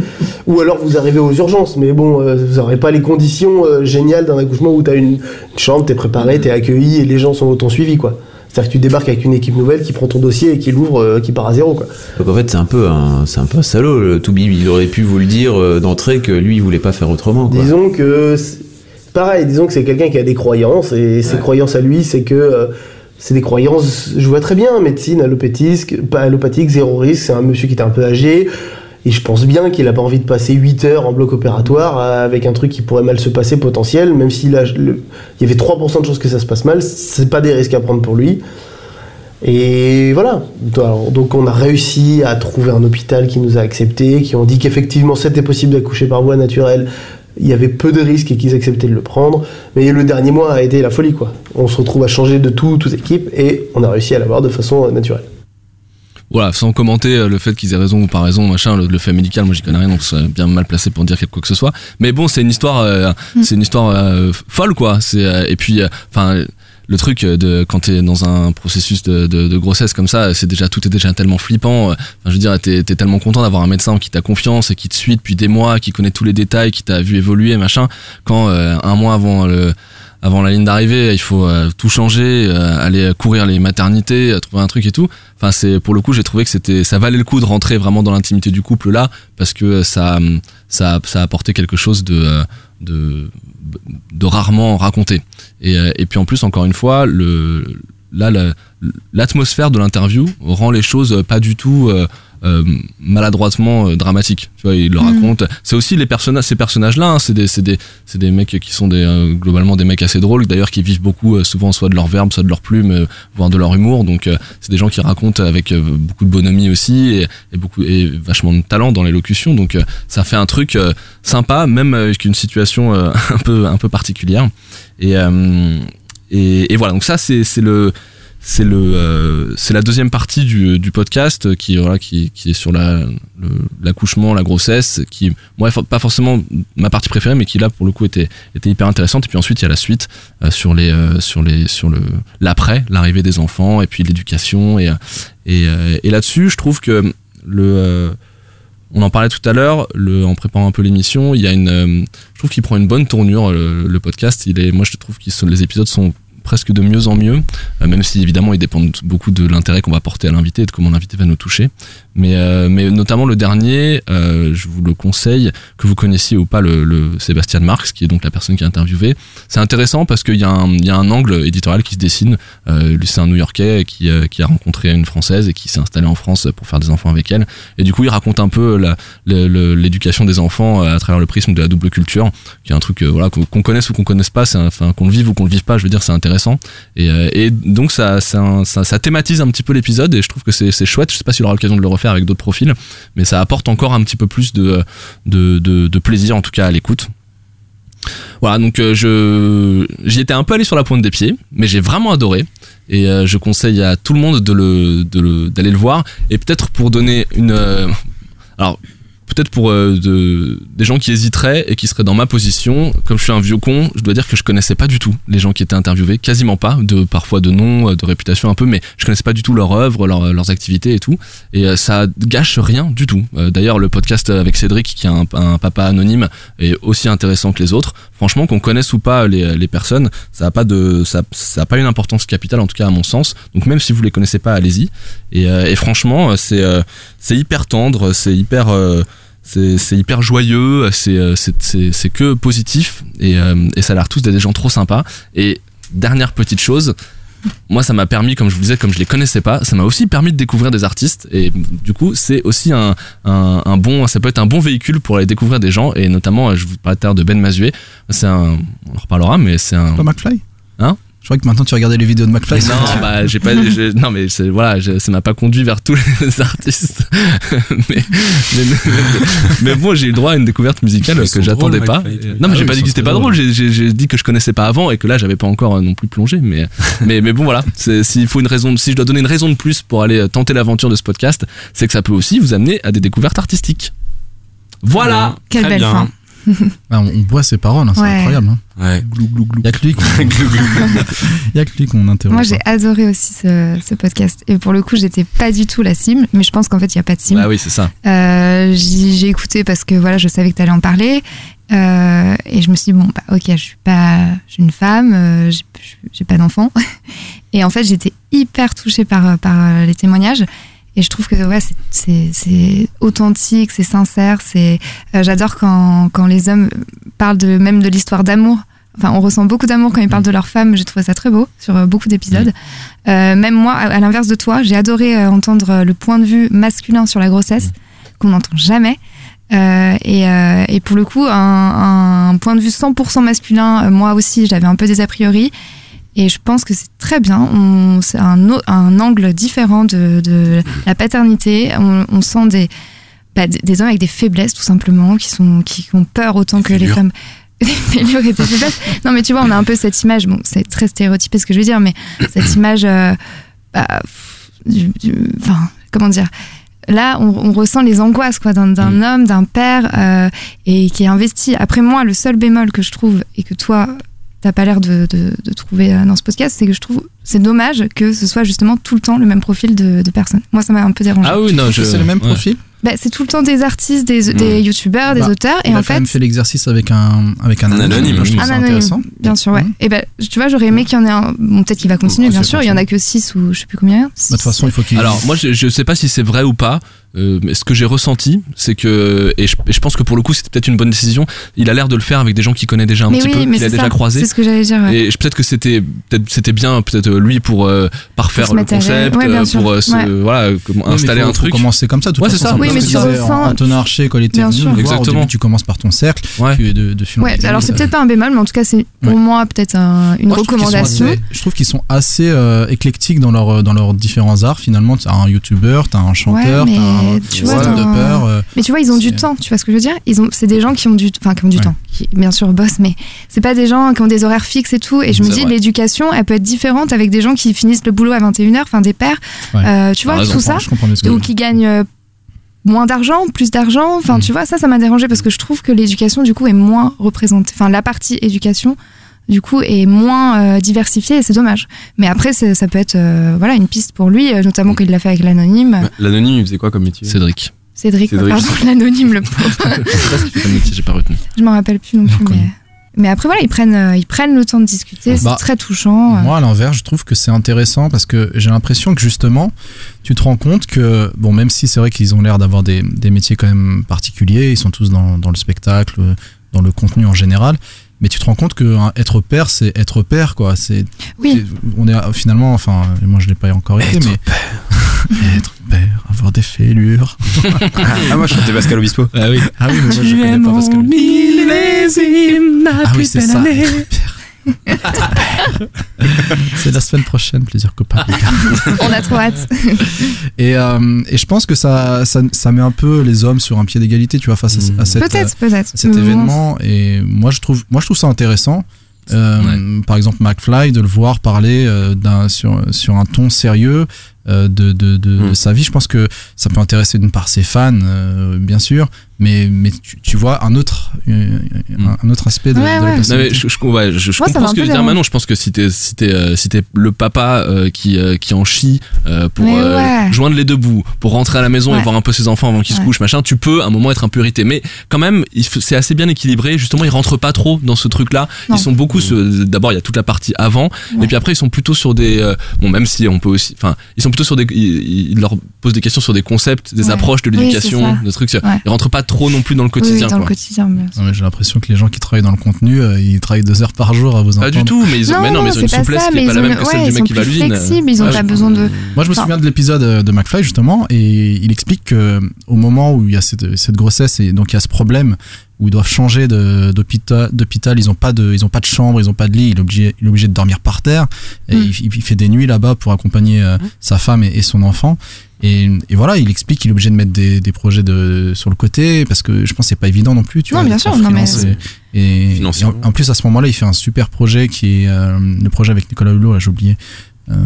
ou alors vous arrivez aux urgences mais bon euh, vous n'aurez pas les conditions géniales d'un accouchement où tu as une, une chambre, t'es préparé, t'es accueilli et les gens sont ton suivi quoi. C'est-à-dire que tu débarques avec une équipe nouvelle qui prend ton dossier et qui l'ouvre, euh, qui part à zéro. Quoi. Donc en fait, c'est un peu un, c'est un peu un salaud, le Toubib. Il aurait pu vous le dire euh, d'entrée que lui, il voulait pas faire autrement. Quoi. Disons que pareil, disons que c'est quelqu'un qui a des croyances et ses croyances à lui, c'est que euh, c'est des croyances. Je vois très bien médecine allopathique, zéro risque. C'est un monsieur qui était un peu âgé. Et je pense bien qu'il a pas envie de passer 8 heures en bloc opératoire avec un truc qui pourrait mal se passer potentiel, même s'il il y avait 3% de chances que ça se passe mal, c'est pas des risques à prendre pour lui. Et voilà. Donc on a réussi à trouver un hôpital qui nous a acceptés, qui ont dit qu'effectivement c'était possible d'accoucher par voie naturelle. Il y avait peu de risques et qu'ils acceptaient de le prendre. Mais le dernier mois a été la folie quoi. On se retrouve à changer de tout, toute équipe et on a réussi à l'avoir de façon euh, naturelle. Voilà sans commenter euh, le fait qu'ils aient raison ou pas raison machin le, le fait médical moi j'y connais rien donc c'est bien mal placé pour dire quelque quoi que ce soit. Mais bon c'est une histoire euh, c'est une histoire euh, folle quoi. C'est euh, et puis enfin le truc euh, de quand t'es dans un processus de, de, de grossesse comme ça c'est déjà tout est déjà tellement flippant euh, enfin, je veux dire t'es es tellement content d'avoir un médecin qui t'a confiance et qui te suit depuis des mois qui connaît tous les détails qui t'a vu évoluer machin quand euh, un mois avant le avant la ligne d'arrivée, il faut euh, tout changer, euh, aller courir les maternités, euh, trouver un truc et tout. Enfin, c'est pour le coup, j'ai trouvé que c'était, ça valait le coup de rentrer vraiment dans l'intimité du couple là, parce que ça, hum, ça, ça a apporté quelque chose de, de, de rarement raconté. Et, puis en plus, encore une fois, le, là, la- l'atmosphère de l'interview rend les choses pas du tout euh, maladroitement euh, dramatique. Tu vois, il le Mm. raconte. C'est aussi les personnages, ces personnages-là. hein, c'est des, c'est des, c'est des mecs qui sont des, euh, globalement des mecs assez drôles, d'ailleurs qui vivent beaucoup, souvent soit de leur verbe, soit de leur plume, voire de leur humour. Donc c'est des gens qui racontent avec beaucoup de bonhomie aussi et, et beaucoup et vachement de talent dans l'élocution. Donc ça fait un truc sympa, même avec une situation [laughs] un peu un peu particulière. Et et, et voilà. Donc ça c'est c'est le c'est le euh, c'est la deuxième partie du, du podcast euh, qui voilà qui, qui est sur la l'accouchement la grossesse qui moi pas forcément ma partie préférée mais qui là pour le coup était était hyper intéressante et puis ensuite il y a la suite euh, sur les euh, sur les sur le l'après l'arrivée des enfants et puis l'éducation et et, euh, là-dessus je trouve que le euh, on en parlait tout à l'heure, en préparant un peu l'émission, il y a une, euh, je trouve qu'il prend une bonne tournure le, le podcast. Il est, moi je trouve que les épisodes sont presque de mieux en mieux, euh, même si évidemment ils dépendent beaucoup de l'intérêt qu'on va porter à l'invité et de comment l'invité va nous toucher. Mais, euh, mais notamment le dernier, euh, je vous le conseille, que vous connaissiez ou pas le, le Sébastien Marx, qui est donc la personne qui a interviewé. C'est intéressant parce qu'il y, y a un angle éditorial qui se dessine. Euh, lui, c'est un New-Yorkais qui, euh, qui a rencontré une Française et qui s'est installé en France pour faire des enfants avec elle. Et du coup, il raconte un peu l'éducation des enfants euh, à travers le prisme de la double culture, qui est un truc euh, voilà qu'on connaisse ou qu'on connaisse pas, enfin qu'on le vive ou qu'on le vive pas, je veux dire, c'est intéressant. Et, et donc ça, ça, ça, ça thématise un petit peu l'épisode et je trouve que c'est c'est chouette. Je sais pas s'il aura l'occasion de le refaire avec d'autres profils, mais ça apporte encore un petit peu plus de, de, plaisir en tout cas à l'écoute. Voilà, donc euh, je j'y étais un peu allé sur la pointe des pieds, mais j'ai vraiment adoré et euh, je conseille à tout le monde de le de le- d'aller le, voir et peut-être pour donner une euh, alors peut-être pour euh, de, des gens qui hésiteraient et qui seraient dans ma position, comme je suis un vieux con, je dois dire que je connaissais pas du tout les gens qui étaient interviewés, quasiment pas, de parfois de nom, euh, de réputation un peu, mais je connaissais pas du tout leur œuvre, leur- leurs activités et tout, et euh, ça gâche rien du tout. Euh, D'ailleurs, le podcast avec Cédric, qui est un, un papa anonyme, est aussi intéressant que les autres. Franchement, qu'on connaisse ou pas les, les personnes, ça a pas de, ça, ça a pas une importance capitale en tout cas à mon sens. Donc même si vous les connaissez pas, allez-y. Et, euh, et franchement, c'est euh, c'est hyper tendre, c'est hyper euh, c'est hyper joyeux, c'est euh, que positif et, euh, et ça a l'air tous d'être des gens trop sympas. Et dernière petite chose, moi ça m'a permis, comme je vous disais, comme je les connaissais pas, ça m'a aussi permis de découvrir des artistes et du coup c'est aussi un, un, un bon, ça peut être un bon véhicule pour aller découvrir des gens et notamment, euh, je vous parlais de Ben Mazué, c'est un, on en reparlera, mais c'est un. Pas McFly? Hein? Je crois que maintenant tu regardais les vidéos de McFly. non, [laughs] bah, j'ai pas, j'ai- non, mais c'est, voilà, je- ça m'a pas conduit vers tous les [laughs] artistes. [laughs] mais, mais, mais bon, j'ai eu droit à une découverte musicale que j'attendais drôles, pas. McFly, non, mais Ah j'ai oui, pas dit que c'était pas drôle, j'ai, j'ai- j'ai dit que je connaissais pas avant et que là, j'avais pas encore euh, non plus plongé. Mais, mais, mais bon, voilà, c'est, s'il faut une raison, si je dois donner une raison de plus pour aller euh, tenter l'aventure de ce podcast, c'est que ça peut aussi vous amener à des découvertes artistiques. Voilà! Quelle belle fin. Ah, on, on boit ses paroles, hein, c'est Ouais. incroyable. Hein. Ouais. Il y a que lui qu'on [laughs] y a que lui qu'on interrompt. Moi, j'ai adoré aussi ce, ce podcast. Et pour le coup, j'étais pas du tout la cible, mais je pense qu'en fait, il n'y a pas de cible. Bah oui, c'est ça. Euh, j'ai écouté parce que voilà, je savais que tu allais en parler. Euh, et je me suis dit, bon, bah, ok, je suis pas, je suis une femme, euh, j'ai- j'ai pas d'enfant. [laughs] Et en fait, j'étais hyper touchée par, par les témoignages. Et je trouve que ouais, c'est- authentique, c'est sincère. C'est euh, j'adore quand, quand les hommes parlent de même de l'histoire d'amour. Enfin, on ressent beaucoup d'amour quand ils parlent de leur femme. J'ai trouvé ça très beau sur euh, beaucoup d'épisodes. Euh, même moi, à, à l'inverse de toi, j'ai adoré euh, entendre le point de vue masculin sur la grossesse qu'on n'entend jamais. Euh, et, euh, et pour le coup, un, un point de vue 100% masculin, euh, moi aussi, j'avais un peu des a priori. Et je pense que c'est très bien. C'est un, angle différent de, de la paternité. On, on sent des, bah, des, des hommes avec des faiblesses, tout simplement, qui, sont, qui ont peur autant que les femmes. [laughs] Des fêlures et des faiblesses. Non, mais tu vois, on a un peu cette image. Bon, c'est très stéréotypé ce que je veux dire, mais cette image. euh, bah, pff, du- du- Enfin, comment dire? Là, on, on ressent les angoisses quoi d'un d'un homme, d'un père, euh, et qui est investi. Après moi, le seul bémol que je trouve et que toi, t'as pas l'air de, de- de trouver euh, dans ce podcast, c'est que je trouve c'est dommage que ce soit justement tout le temps le même profil de, de personnes. Moi, ça m'a un peu dérangé. Ah oui, non, je. C'est le même ouais. profil Bah, c'est tout le temps des artistes, des, des youtubeurs, des Bah, auteurs, et en a quand même fait, fait l'exercice avec un, avec un, Un anonyme, Je trouve un ça anonyme, intéressant. bien sûr, ouais. Et ben, tu vois, j'aurais aimé qu'il y en ait un. Bon, peut-être qu'il va continuer, Oh, bien sûr. Il y en a que 6 ou je sais plus combien. Bah, De toute façon, il faut qu'il. Alors moi je, je sais pas si c'est vrai ou pas, euh, mais ce que j'ai ressenti, c'est que et je, et je pense que pour le coup c'était peut-être une bonne décision. Il a l'air de le faire avec des gens qu'il connaît déjà un mais petit oui, peu, mais qu'il a déjà ça. croisé. C'est ce que j'allais dire. ouais. Et peut-être que c'était peut-être c'était bien peut-être euh, lui pour euh, parfaire se le mettre à l'aise. concept Ouais, euh, pour euh, se, Ouais. voilà comme installer faut- un faut truc. commencer comme ça. de toute Ouais, c'est ça. Oui, mais tu ressens- Antonin Archer quand il était Exactement. début, tu commences par ton cercle, Ouais. puis de, de Ouais, alors c'est peut-être pas un bémol, mais en tout cas, c'est pour moi peut-être un- une recommandation. Je trouve qu'ils sont assez euh, éclectiques dans, leur, dans leurs différents arts. Finalement, tu as un youtubeur, tu as un chanteur, Ouais, tu as un tu vois, euh, Mais tu vois, ils ont du c'est- temps, tu vois ce que je veux dire? Ils ont, c'est des gens qui ont du, enfin, qui ont du Ouais. temps, qui bien sûr bossent, mais c'est pas des gens qui ont des horaires fixes et tout. Et je me dis, l'éducation, elle peut être différente avec des gens qui finissent le boulot à 21h, enfin des pères, Ouais. euh, tu vois, tout ça, comprends ou qui gagnent euh, moins d'argent, plus d'argent. Enfin, Mm. tu vois, ça, ça m'a dérangé parce que je trouve que l'éducation, du coup, est moins représentée. Enfin, la partie éducation, du coup, est moins euh, diversifiée et c'est dommage. Mais après, ça peut être, euh, voilà, une piste pour lui, euh, notamment qu'il l'a fait avec l'anonyme. L'anonyme, il faisait quoi comme métier? Cédric. Cédric, Cédric. pardon, [laughs] l'anonyme, le pauvre. Je sais pas ce qu'il fait comme métier, j'ai pas retenu. Je m'en rappelle plus non plus, mais. Mais après, voilà, ils prennent, ils prennent le temps de discuter, Bah, c'est très touchant. Moi, à l'inverse, je trouve que c'est intéressant parce que j'ai l'impression que justement, tu te rends compte que, bon, même si c'est vrai qu'ils ont l'air d'avoir des, des métiers quand même particuliers, ils sont tous dans, dans le spectacle, dans le contenu en général, mais tu te rends compte que hein, être père, c'est être père, quoi. C'est, Oui. on est finalement, enfin, moi je l'ai pas encore été, mais [laughs] être père, avoir des fêlures. Ah, moi je chantais Pascal Obispo. Ah oui. Ah oui, mais moi je connais pas parce que. Ah oui, c'est ça. [laughs] c'est la semaine prochaine, plaisir copain. [laughs] On a trop hâte. [laughs] Et, euh, et je pense que ça, ça, ça met un peu les hommes sur un pied d'égalité, tu vois, face à, à cette, Peut-être, peut-être. à cet Mais bon, événement. Et moi, je trouve, moi, je trouve ça intéressant. Euh, Par exemple, McFly, de le voir parler euh, d'un, sur, sur un ton sérieux euh, de, de, de, Mm. de sa vie. Je pense que ça peut intéresser d'une part ses fans, euh, bien sûr, mais, mais tu, tu vois un autre, euh, un, un autre aspect de, Ouais, de la. Non, mais je, je, ouais, je, je comprends ce que veut dire. Manon. Je pense que si t'es si t'es, euh, si t'es le papa euh, qui, euh, qui en chie euh, pour euh, joindre les deux bouts, pour rentrer à la maison et voir un peu ses enfants avant qu'ils se couchent, machin, tu peux à un moment être un peu irrité. Mais quand même, c'est assez bien équilibré. Justement, ils rentrent pas trop dans ce truc-là. Non. Ils sont beaucoup. D'abord, il y a toute la partie avant, Ouais. et puis après, ils sont plutôt sur des. euh, bon, même si on peut aussi. Enfin, ils sont plutôt sur des. Ils, ils leur posent des questions sur des concepts, des Ouais. approches de l'éducation, des trucs. Ouais. Ils rentrent pas trop non plus dans le oui, quotidien. dans le quotidien, bien sûr. Non, mais J'ai l'impression que les gens qui travaillent dans le contenu, euh, ils travaillent deux heures par jour à vous Pas entendre. du tout, mais ils ont, mais non, mais ils ont une c'est pas souplesse ça, qui mais est pas la même que celle du ils mec sont qui va l'usine. flexibles, ils ont Ouais, pas besoin de. Moi, je me souviens de l'épisode euh, de McFly justement, et il explique que au moment où il y a cette, cette grossesse et donc il y a ce problème où ils doivent changer de- d'hôpital, ils ont pas de, ils ont pas de chambre, ils ont pas de lit, il est obligé, il est obligé de dormir par terre. Et Mm. il, il fait des nuits là-bas pour accompagner euh, sa femme et, et son enfant. Et, et voilà, il explique qu'il est obligé de mettre des, des projets de, sur le côté parce que je pense que c'est pas évident non plus. Tu Non, vois, bien sûr, en non, mais- et, et- en, en plus à ce moment-là, il fait un super projet qui est euh, le projet avec Nicolas Hulot, là j'ai oublié. euh,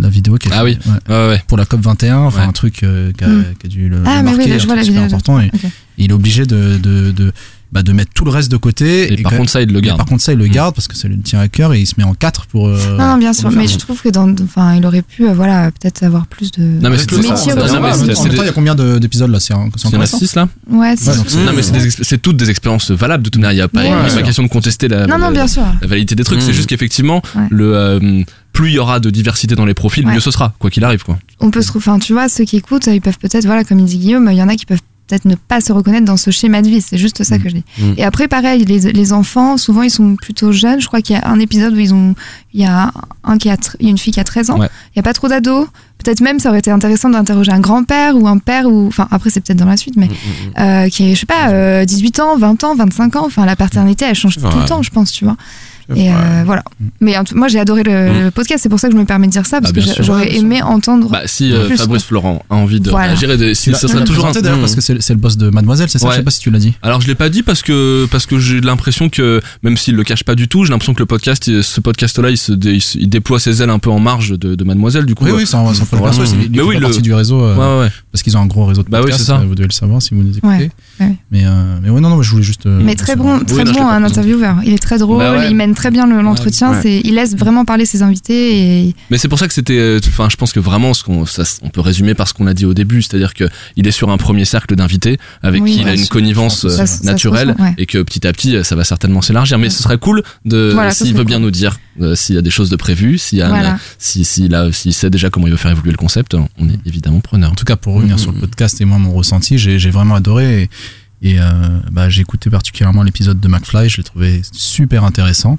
la vidéo qui a Ah oui. ouais, Ouais, ouais. pour la COP 21, enfin Ouais. un truc euh, qui, a, Mm. qui a dû le, Ah, le mais oui, marquer, là, je un vois truc la super vidéo. important et il est obligé de, de, de, bah, de mettre tout le reste de côté. Et par que- contre, ça, il le mais garde. Par contre, ça, il le garde parce que ça lui tient à cœur et il se met en quatre pour. euh, Non, non, bien pour sûr, mais je trouve que dans, enfin, il aurait pu, euh, voilà, peut-être avoir plus de. Non, mais c'est métier, ça, en même temps, il y a combien de- d'épisodes là C'est un- c'est Il y en encore a ça 6 là Ouais, c'est Non, mais c'est toutes des expériences valables de toute manière. Il n'y a pas, question de contester la, Non, non, la- bien sûr. la validité des trucs. Mm. C'est juste qu'effectivement, Ouais. le euh, plus il y aura de diversité dans les profils, Ouais. mieux ce sera, quoi qu'il arrive. Quoi. On peut se trouver, enfin, tu vois, ceux qui écoutent, ils peuvent peut-être, voilà, comme il dit Guillaume, il y en a qui peuvent peut-être ne pas se reconnaître dans ce schéma de vie. C'est juste ça que je dis. Mm. Et après, pareil, les, les enfants, souvent, ils sont plutôt jeunes. Je crois qu'il y a un épisode où ils ont, il y a un qui a, il y a une fille qui a 13 ans. Ouais. Il y a pas trop d'ados. Peut-être même, ça aurait été intéressant d'interroger un grand-père ou un père ou, enfin, après, c'est peut-être dans la suite, mais, euh, qui est, je sais pas, euh, 18 ans, 20 ans, 25 ans. Enfin, la paternité, elle change tout le temps, je pense, tu vois. Et euh, voilà. Mm. Mais en tout- moi, j'ai adoré le, le podcast. C'est pour ça que je me permets de dire ça, parce Ah, que j'aurais aimé entendre. Bah, si euh. Fabrice Florent a envie de Voilà. réagir, et si, ça l'as toujours un. présenté, d'ailleurs Mm. parce que c'est c'est le boss de Mademoiselle, c'est ça? Ouais. Je sais pas si tu l'as dit. Alors je l'ai pas dit parce que parce que j'ai l'impression que même s'il le cache pas du tout, j'ai l'impression que le podcast, ce podcast-là, il se, dé- il se- il déploie ses ailes un peu en marge de, de Mademoiselle. Du coup, Oui, euh, oui, c'est un, c'est un projet vraiment. perso, Mais oui, le- partie du réseau euh, parce qu'ils ont un gros réseau de Bah oui, podcasts, c'est ça. vous devez le savoir si vous nous écoutez. Mais, mais ouais, non, non, mais je voulais juste. Mais très bon, Oui, très bon, un intervieweur. Il est très drôle, Bah il mène très bien le- l'entretien. Ouais. Il laisse vraiment parler ses invités et Mais c'est pour ça que c'était. euh, Enfin, je pense que vraiment, ce qu'on, ça, on peut résumer par ce qu'on a dit au début, c'est-à-dire que il est sur un premier cercle d'invités avec Oui, qui il a une connivence ça- euh, ça- ça se naturelle et que petit à petit, ça va certainement s'élargir. Mais ce serait cool de, Voilà, ça s'il veut bien nous dire euh, s'il y a des choses de prévues, s'il Voilà. si, s'il a, s'il sait déjà comment il veut faire évoluer le concept, on est évidemment preneur. En tout cas, pour revenir Mm, sur le podcast et moi, mon ressenti, j'ai j'ai vraiment adoré. Et, et, euh, bah, j'ai écouté particulièrement l'épisode de McFly, je l'ai trouvé super intéressant.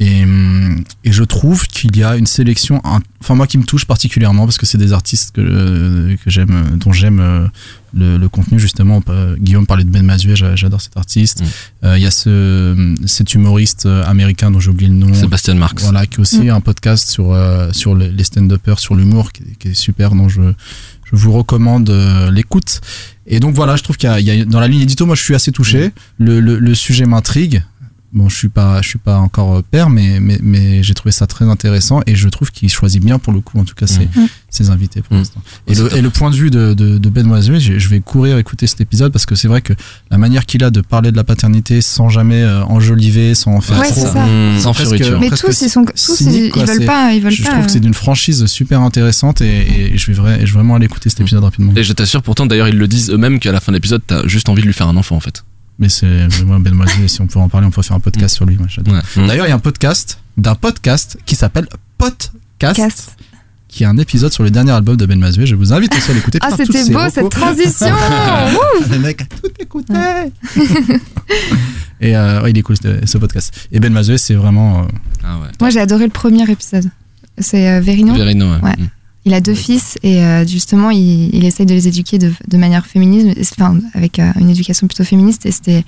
Et, hum, et je trouve qu'il y a une sélection, enfin moi qui me touche particulièrement parce que c'est des artistes que, euh, que j'aime, dont j'aime euh, le, le contenu justement. Guillaume parlait de Ben Mazuet, j'a- j'adore cet artiste. Euh, Il y a ce, cet humoriste américain dont j'ai oublié le nom. Sébastien Marx. Voilà, qui a aussi Mm. un podcast sur, euh, sur les stand-uppers, sur l'humour, qui, qui est super, dont je, je vous recommande euh, l'écoute. Et donc voilà, je trouve qu'il y a, il y a- dans la ligne édito, moi je suis assez touché. Le, le, le sujet m'intrigue. Bon, je suis pas, je suis pas encore euh, père, mais, mais, mais j'ai trouvé ça très intéressant et je trouve qu'il choisit bien pour le coup, en tout cas, ses, Mm. ses invités pour l'instant. Et, et le point de vue de, de, de Ben je, je vais courir écouter cet épisode parce que c'est vrai que la manière qu'il a de parler de la paternité sans jamais euh, enjoliver, sans en faire Ouais, trop, ça. Mmh, sans presque-. Mais presque tous, ils sont- tous, cynique, ils- veulent pas- ils veulent je pas, trouve que c'est d'une franchise super intéressante et, et je vais vrai, je vais vraiment aller écouter cet épisode rapidement. Et je t'assure, pourtant, d'ailleurs, ils le disent eux-mêmes qu'à la fin de l'épisode, t'as juste envie de lui faire un enfant, en fait. Mais c'est moi Ben Moiseux, si on peut en parler, on peut faire un podcast sur lui. Moi, j'adore. Ouais. D'ailleurs, il y a un podcast d'un podcast qui s'appelle Podcast, Cast. qui est un épisode sur le dernier album de Ben Mazué. Je vous invite aussi à l'écouter. Ah, c'était beau recos. cette transition Le mec a tout écouté. [laughs] Et euh, ouais, il est cool ce, podcast. Et Ben Mazué, c'est vraiment. euh, Ah ouais. Moi, j'ai adoré le premier épisode. C'est euh, Verino. Verino, ouais. Ouais. Mm. Il a deux fils et euh, justement, il, il essaye de les éduquer de, de manière féministe, enfin, avec euh, une éducation plutôt féministe. Et c'était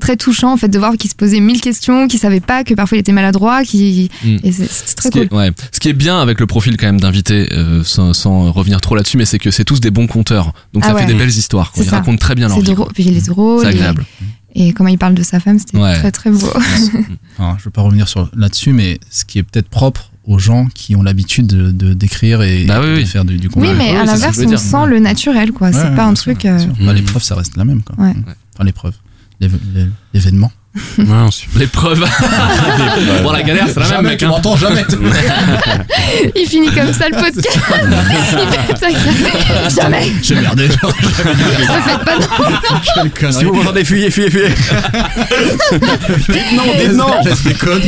très touchant en fait de voir qu'il se posait mille questions, qu'il savait pas, que parfois il était maladroit, qui Mm. et c'est c'est très Ce qui, cool. est, ouais. Ce qui est bien avec le profil quand même d'invité, euh, sans, sans revenir trop là-dessus, mais c'est que c'est tous des bons conteurs. Donc Ah ça ouais. fait des belles histoires. quoi. Ils ça. racontent très bien leur C'est vie. puis il est drôle. C'est agréable. Et, comment il parle de sa femme, c'était Ouais. très très beau. [laughs] Alors, je veux pas revenir sur là-dessus, mais ce qui est peut-être propre aux gens qui ont l'habitude de de- d'écrire et Bah oui, de oui. faire du, du oui, mais à l'inverse, on sent le naturel, quoi. Ouais, c'est ouais, pas un sûr, truc. euh. Bah, l'épreuve, ça reste la même, quoi. Ouais. Enfin, l'épreuve. L'événement. L'épreuve. [laughs] bon, la galère, c'est la même, Jamais, mec. tu hein. m'entends jamais. [laughs] il finit comme ça le podcast. [laughs] il. Jamais. J'ai merdé. Ne faites pas non. Si vous m'entendez, fuyez, fuyez, fuyez. dites non, dites non. Laisse les codes.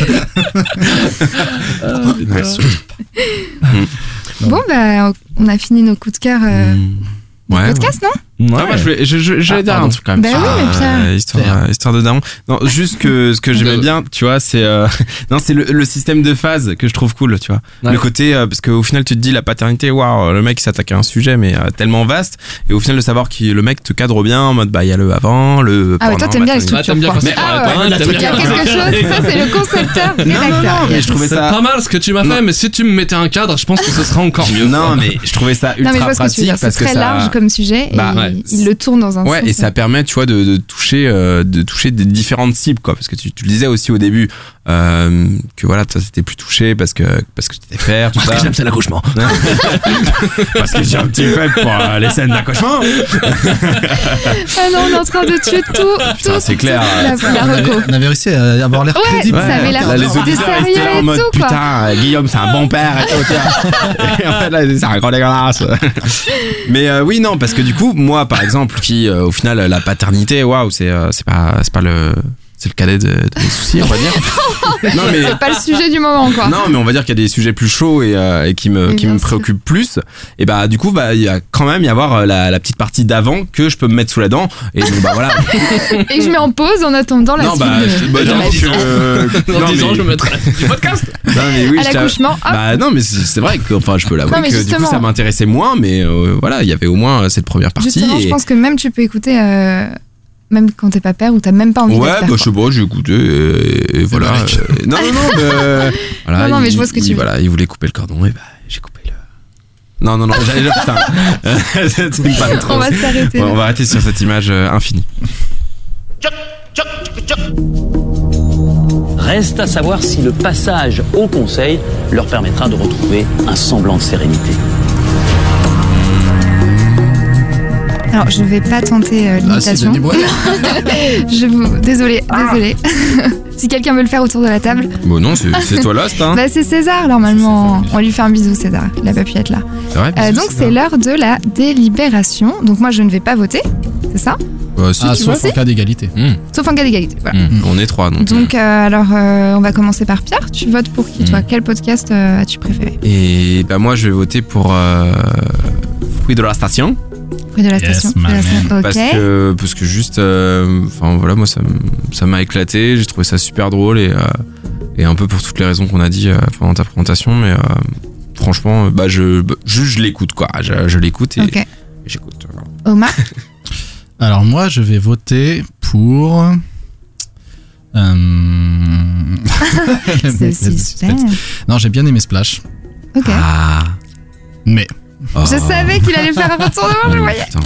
Bon, bah, on a fini nos coups de cœur. euh, Ouais, podcast, non? Ah, moi, je voulais- je- je- j'allais Ah, dire un pardon. truc quand même. Bah sur, oui, mais Pierre. euh, histoire, euh, histoire de daron. Non, juste que ce que j'aimais [laughs] bien, tu vois, c'est euh, [laughs] non, c'est le, le système de phase que je trouve cool, tu vois. Ouais. Le côté euh, parce qu'au final, tu te dis la paternité, waouh, le mec il s'attaque à un sujet mais euh, tellement vaste, et au final de savoir que le mec te cadre bien en mode bah il y a le avant, le. Ah ouais, toi t'aimes bien les structures. quoi. passer par Ah ouais, t'aimes y a bien- quelque chose, ça c'est le concepteur, [laughs] rédacteur. mais je trouvais C'est ça. pas mal ce que tu m'as fait, mais si tu me mettais un cadre, je pense que ce serait encore mieux. Non, mais je trouvais ça Non, ultra mais que pratique. C'est parce que très ça. large comme sujet il- le tourne dans un Ouais, sens. et ça permet, tu vois, de, de toucher, euh, de toucher des différentes cibles, quoi. Parce que tu, tu le disais aussi au début, euh, que voilà, toi, t'étais plus touché parce que, parce que t'étais père, tout Parce ça. que j'aime, c'est l'accouchement. [laughs] parce que j'ai un petit faible pour euh, les scènes d'accouchement. Ah non, on est en train de tuer tout. Tout- c'est clair. toute La, la On avait, reco. on avait réussi à avoir l'air Ouais, crédible. ça avait l'air les auditeurs restaient là en mode tout, putain, Guillaume, c'est un bon père et tout, tiens. [laughs] Et en fait, là, c'est un grand dégueulasse. Mais euh, oui, non, parce que du coup, moi, par exemple, qui, euh, au final, la paternité, waouh, c'est euh, c'est pas, c'est pas le. C'est le cadet de, de mes soucis, on va dire. [laughs] Non, mais- C'est pas le sujet du moment, quoi. Non, mais on va dire qu'il y a des sujets plus chauds et, euh, et qui me, Mais qui me préoccupent plus. Et bah, du coup, bah, il y a quand même y avoir euh, la, la petite partie d'avant que je peux me mettre sous la dent. Et donc, bah voilà. [laughs] Et je mets en pause en attendant la non, suite. bah, de- je, bah, de non, que, vie. euh, Dans non, 10 ans, mais- je me mettrai du podcast. non, mais oui, À je l'accouchement. Bah, non, mais c'est vrai que, enfin, je peux l'avouer Non, mais que du coup, justement. ça m'intéressait moins, mais euh, voilà, il y avait au moins euh, cette première partie. Justement, je et- pense que même tu peux écouter, euh, même quand t'es pas père ou t'as même pas envie Ouais, d'être père. bah, je sais pas, j'ai écouté, et, et voilà. euh, non, non, non, mais, euh, [laughs] voilà, Non, non, mais il- je vois ce que tu il- veux. Voilà, il voulait couper le cordon, et bah, j'ai coupé le. Non, non, non, j'allais dire, putain. [laughs] [laughs] On va s'arrêter. Ouais, on va arrêter sur cette image euh, infinie. Reste à savoir si le passage au Conseil leur permettra de retrouver un semblant de sérénité. Alors, je vais pas tenter euh, Ah, l'imitation. [laughs] Je vous, désolé, Ah. désolé. [laughs] Si quelqu'un veut le faire autour de la table. Bon, non, c'est toi là, hein [laughs] Bah c'est César normalement. On lui fait un bisou César. Il a pas pu être là. C'est vrai Euh, donc c'est l'heure de la délibération. Donc moi je ne vais pas voter, c'est ça? Bah, si, Ah, tu sauf vois. en cas d'égalité. Sauf en cas d'égalité. Voilà. On est trois, donc. Donc euh, alors euh, on va commencer par Pierre. Tu votes pour qui toi? Quel podcast euh, as-tu préféré? Et bah, moi, je vais voter pour euh, Fruit de la Station. Fruit de la station. Fruit de la station. Ok. Parce que, parce que juste, euh, enfin voilà, moi ça m'a éclaté, j'ai trouvé ça super drôle et, euh, et un peu pour toutes les raisons qu'on a dit euh, pendant ta présentation, mais euh, franchement, bah je, bah, je, je l'écoute quoi, je, je l'écoute et, j'écoute. Omar. [laughs] Alors moi, je vais voter pour. Euh... [laughs] Non, j'ai bien aimé Splash. Ok. Ah. Mais. Je savais qu'il allait faire un retournement, je le voyais. Putain.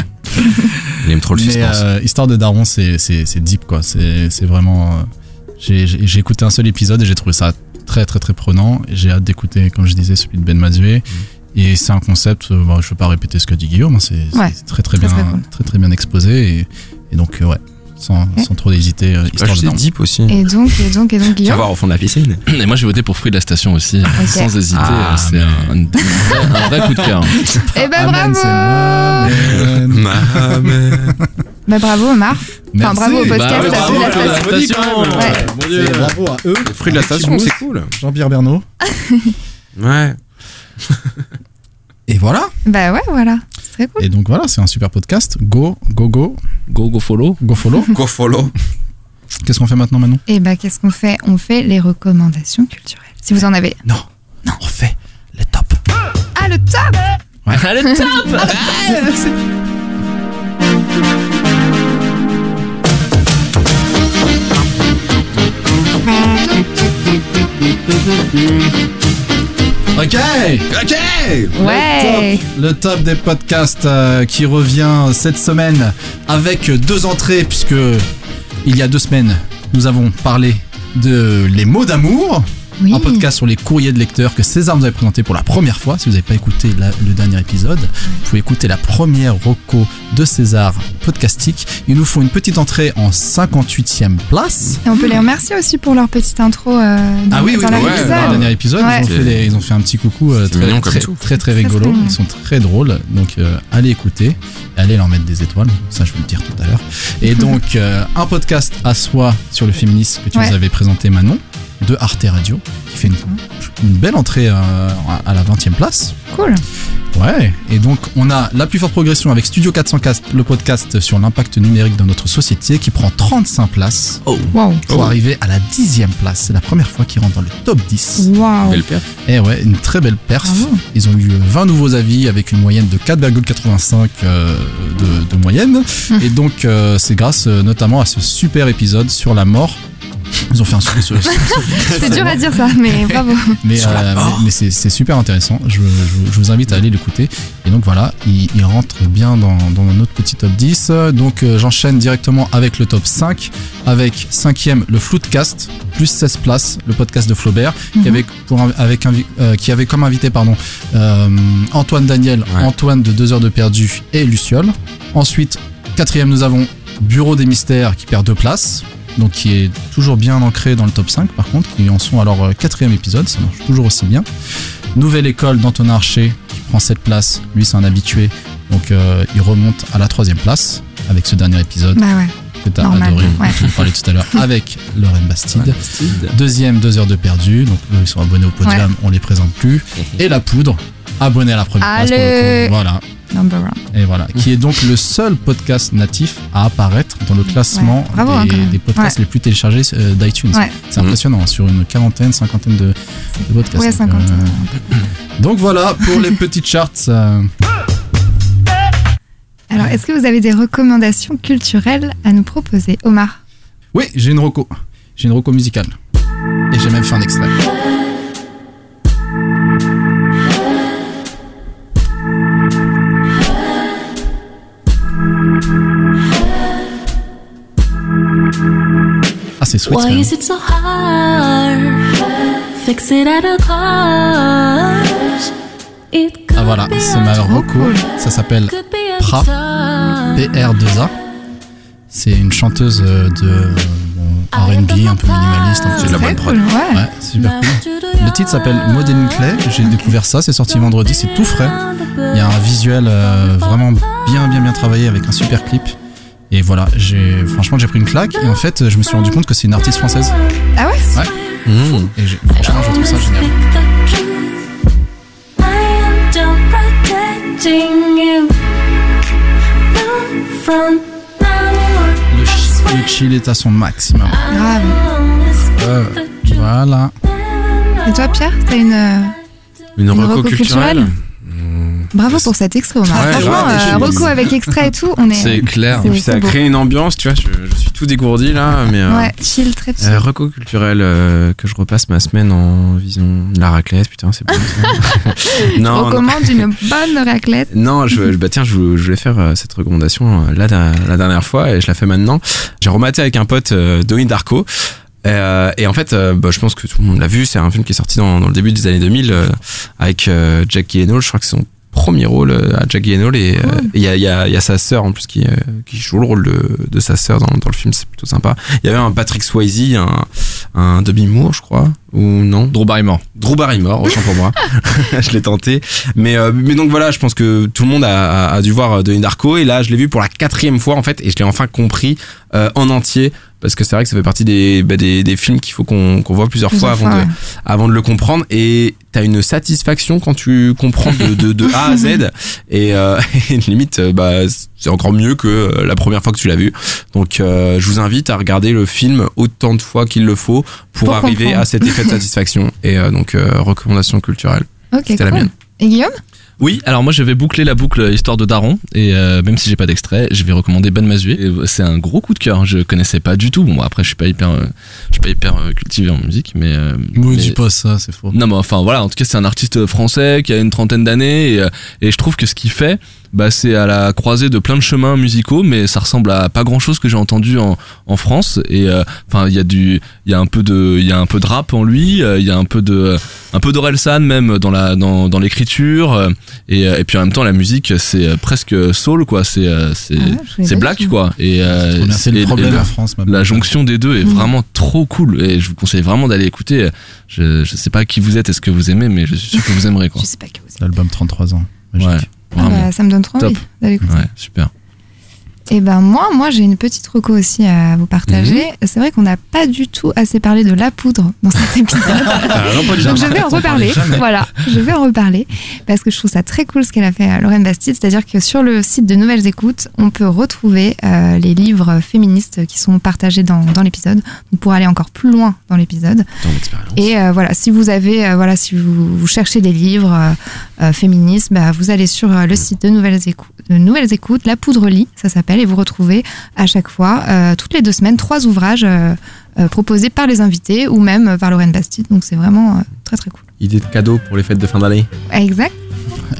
Il aime trop le Mais, suspense. euh, Histoire de Daron, c'est c'est- c'est deep quoi. C'est c'est vraiment. euh, j'ai- J'ai j'ai écouté un seul épisode et j'ai trouvé ça très très très prenant. Et J'ai hâte d'écouter, comme je disais, celui de Ben Mazué. Et c'est un concept, euh, bon, je ne veux pas répéter ce qu'a dit Guillaume, hein, c'est c'est Ouais. très, très, Très, bien, très cool. très très bien exposé. Et, et donc, euh, ouais, sans, sans trop hésiter, euh, Histoire de deep aussi. Et donc, et donc, et donc, Guillaume. voir au fond de la piscine. [clears throat] Et moi j'ai voté pour Fruit de la Station aussi, sans hésiter. Ah, c'est un, un vrai- un vrai coup de cœur. [laughs] Eh ben Amen, bravo. Bah bravo Omar. Enfin bravo au podcast. Bah ouais, à bravo, Fruit de la bravo, station. bravo, Ouais. Dieu. Bravo à eux. Les fruits de la station, c'est cool. Jean-Pierre Bernot. Ouais. Et voilà. Bah ouais, voilà. C'est très cool. Et donc voilà, c'est un super podcast. Go, go, go. Go, go follow. Go follow. [laughs] Go follow. Qu'est-ce qu'on fait maintenant, Manon? Et bah qu'est-ce qu'on fait? On fait les recommandations culturelles. Si vous en avez. Non. Non, on fait le top. Ah le top Ouais. Ah, le top Ok Ok Ouais. Le top, le top des podcasts euh, qui revient cette semaine avec deux entrées puisque il y a deux semaines nous avons parlé de Les mots d'amour. Oui. Un podcast sur les courriers de lecteurs que César nous avait présenté pour la première fois. Si vous n'avez pas écouté la- le dernier épisode, vous pouvez écouter la première roco de César podcastique. Ils nous font une petite entrée en 58e place. Et on peut les remercier aussi pour leur petite intro euh, dans, Ah oui, oui, dans ouais, le dernier épisode, Ouais. ils, ont fait des- ils ont fait un petit coucou euh, très, très, très, très Très, rigolo. Ils sont très drôles. Donc, euh, allez écouter. Allez leur mettre des étoiles. Ça, je vais le dire tout à l'heure. Et [laughs] donc, euh, un podcast à soi sur le féminisme que tu Ouais. nous avais présenté, Manon, de Arte Radio, qui fait une, une belle entrée euh, à la 20e place. Cool. Ouais, et donc on a la plus forte progression avec Studio 404, le podcast sur l'impact numérique dans notre société, qui prend 35 places Wow. pour arriver à la 10e place. C'est la première fois qu'ils rentrent dans le top 10. Wow. Belle perf. Et ouais, une très belle perf. Bravo. Ils ont eu 20 nouveaux avis avec une moyenne de 4,85 euh, de, de moyenne. Et donc, euh, c'est grâce euh, notamment à ce super épisode sur la mort. Ils ont fait un super. sur- sur- [laughs] C'est dur à dire ça, mais [laughs] bravo. mais, euh, mais, mais c'est c'est super intéressant. Je, je- je vous invite à aller l'écouter. Et donc voilà, il, il rentre bien dans, dans notre petit top 10. Donc euh, j'enchaîne directement avec le top 5. Avec cinquième, le Floodcast, plus 16 places, le podcast de Flaubert, qui, avait pour, un- avec invi- euh, qui avait comme invité pardon, euh, Antoine Daniel, Ouais. Antoine de 2 heures de perdu et Luciole. Ensuite, quatrième, nous avons Bureau des mystères qui perd deux places donc qui est toujours bien ancré dans le top 5 par contre, qui en sont à leur euh, quatrième épisode, ça marche toujours aussi bien. Nouvelle école d'Antonin Archer qui prend cette place, lui c'est un habitué, donc euh, il remonte à la troisième place avec ce dernier épisode Bah ouais. que tu as normal, adoré, ouais. dont je vous parlais tout à l'heure, [laughs] avec Lorraine Bastide. Deuxième, deux heures de perdu, donc eux ils sont abonnés au podium, Ouais. on les présente plus. Et la poudre, abonné à la première place pour le Allez. coup. Voilà. Number one. Et voilà, qui est donc le seul podcast natif à apparaître dans le classement Ouais, bravo, des, podcasts Ouais. les plus téléchargés euh, d'iTunes. Ouais. C'est impressionnant, sur une quarantaine, cinquantaine de, de podcasts. Donc, 50. euh, donc voilà pour les petites charts. euh, Alors, est-ce que vous avez des recommandations culturelles à nous proposer, Omar? Oui, j'ai une roco. J'ai une roco musicale. Et j'ai même fait un extrait. C'est Sweet Why is it so hard? Fix it at a cost. It Ah voilà, c'est ma roco. Ça s'appelle Pra, Pra. PR2A. C'est une chanteuse euh, de. bon, R&B, un peu minimaliste. C'est de la bonne prod. Cool, ouais. Ouais, c'est super cool. Le titre s'appelle Modeling Clay. J'ai découvert ça, c'est sorti vendredi, c'est tout frais. Il y a un visuel euh, vraiment bien, bien, bien travaillé avec un super clip. Et voilà, j'ai franchement j'ai pris une claque et en fait je me suis rendu compte que c'est une artiste française. Ah ouais Ouais. Et j'ai- franchement je trouve ça génial. Le, ch- le chill est à son maximum. Grave. Euh, voilà. Et toi, Pierre, t'as une. euh, Une Une reco reco culturelle culturelle? Bravo pour cet extrait, Omar. Ouais, Franchement, ouais, euh, je- reco avec extrait et tout, on est. C'est clair. Et puis ça a créé une ambiance, tu vois. Je, je suis tout dégourdi là, mais. euh, Ouais, chill, très chill. Euh, reco culturel euh, que je repasse ma semaine en vision de la raclette, putain, c'est bon [laughs] non, non, recommande une bonne raclette. non, je, bah tiens, je, vou- je voulais faire euh, cette recommandation euh, là la, la dernière fois et je la fais maintenant. J'ai rematé avec un pote euh, Donnie Darko. Euh, et en fait, euh, bah, je pense que tout le monde l'a vu. C'est un film qui est sorti dans, dans le début des années 2000 euh, avec euh, Jack Gyllenhaal. Je crois que c'est son premier rôle euh, à Jack Gyllenhaal et euh, et il y, a, il y, a, il y a sa sœur en plus qui, euh, qui joue le rôle de, de sa sœur dans, dans le film. C'est plutôt sympa. Il y avait un Patrick Swayze, un, un Demi Moore, je crois, ou non? Drew Barrymore. Drew Barrymore, autant pour moi. [laughs] [laughs] je l'ai tenté. Mais, euh, mais donc voilà, je pense que tout le monde a, a, a dû voir Donnie Darko. Et là, je l'ai vu pour la quatrième fois, en fait, et je l'ai enfin compris euh, en entier. Parce que c'est vrai que ça fait partie des, bah, des, des films qu'il faut qu'on qu'on voit plusieurs, Plusieurs fois, avant, de, ouais. avant de le comprendre. Et t'as une satisfaction quand tu comprends de, de, de A à Z. [laughs] Et, euh, [laughs] et limite, euh, bah, c'est encore mieux que euh, la première fois que tu l'as vu. Donc, euh, je vous invite à regarder le film autant de fois qu'il le faut pour, Pour arriver comprendre. à cet effet de [laughs] satisfaction. Et euh, donc, euh, recommandation culturelle. Ok, C'était la mienne. Et Guillaume? Oui, alors moi je vais boucler la boucle histoire de Daron et euh, même si j'ai pas d'extrait, je vais recommander Ben Mazué. Et C'est un gros coup de cœur. Je connaissais pas du tout. Bon après je suis pas hyper, euh, je suis pas hyper euh, cultivé en musique, mais. Euh, Ne mais- dis pas ça, c'est faux. Non mais enfin voilà, en tout cas c'est un artiste français qui a une trentaine d'années et, euh, et je trouve que ce qu'il fait, bah c'est à la croisée de plein de chemins musicaux, mais ça ressemble à pas grand chose que j'ai entendu en, en France et euh, enfin il y a du, il y a un peu de, il y a un peu de rap en lui, euh, il y a un peu de, un peu d'Orelsan même dans la, dans, dans l'écriture euh, et, euh, et puis en même temps la musique c'est euh, presque soul quoi, c'est, euh, c'est, Ah pas black quoi et, euh. C'est le et problème la- en France, ma La jonction des deux est Mm. vraiment trop cool et je vous conseille vraiment d'aller écouter. Je, je sais pas qui vous êtes et ce que vous aimez, mais je suis sûr que vous aimerez quoi. Je sais pas que vous L'album 33 ans. Ouais. Ah bah, ça me donne trop envie d'aller écouter. Ouais, super. Et ben moi, moi j'ai une petite reco aussi à vous partager. C'est vrai qu'on n'a pas du tout assez parlé de la poudre dans cet [laughs] épisode. du Donc je vais en reparler. Voilà, je vais en reparler parce que je trouve ça très cool ce qu'elle a fait à Lorraine Bastide. C'est-à-dire que sur le site de Nouvelles Écoutes, on peut retrouver euh, les livres féministes qui sont partagés dans, dans l'épisode. Pour aller encore plus loin dans l'épisode. Et euh, voilà, si vous avez, euh, voilà, si vous, vous cherchez des livres euh, euh, féministes, bah, vous allez sur euh, le site de Nouvelles Écoutes, de Nouvelles Écoutes, La Poudre Lit, ça s'appelle, et vous retrouvez à chaque fois, euh, toutes les deux semaines, trois ouvrages euh, euh, proposés par les invités ou même euh, par Lorraine Bastide. Donc c'est vraiment euh, très très cool. Idée de cadeau pour les fêtes de fin d'année. Exact.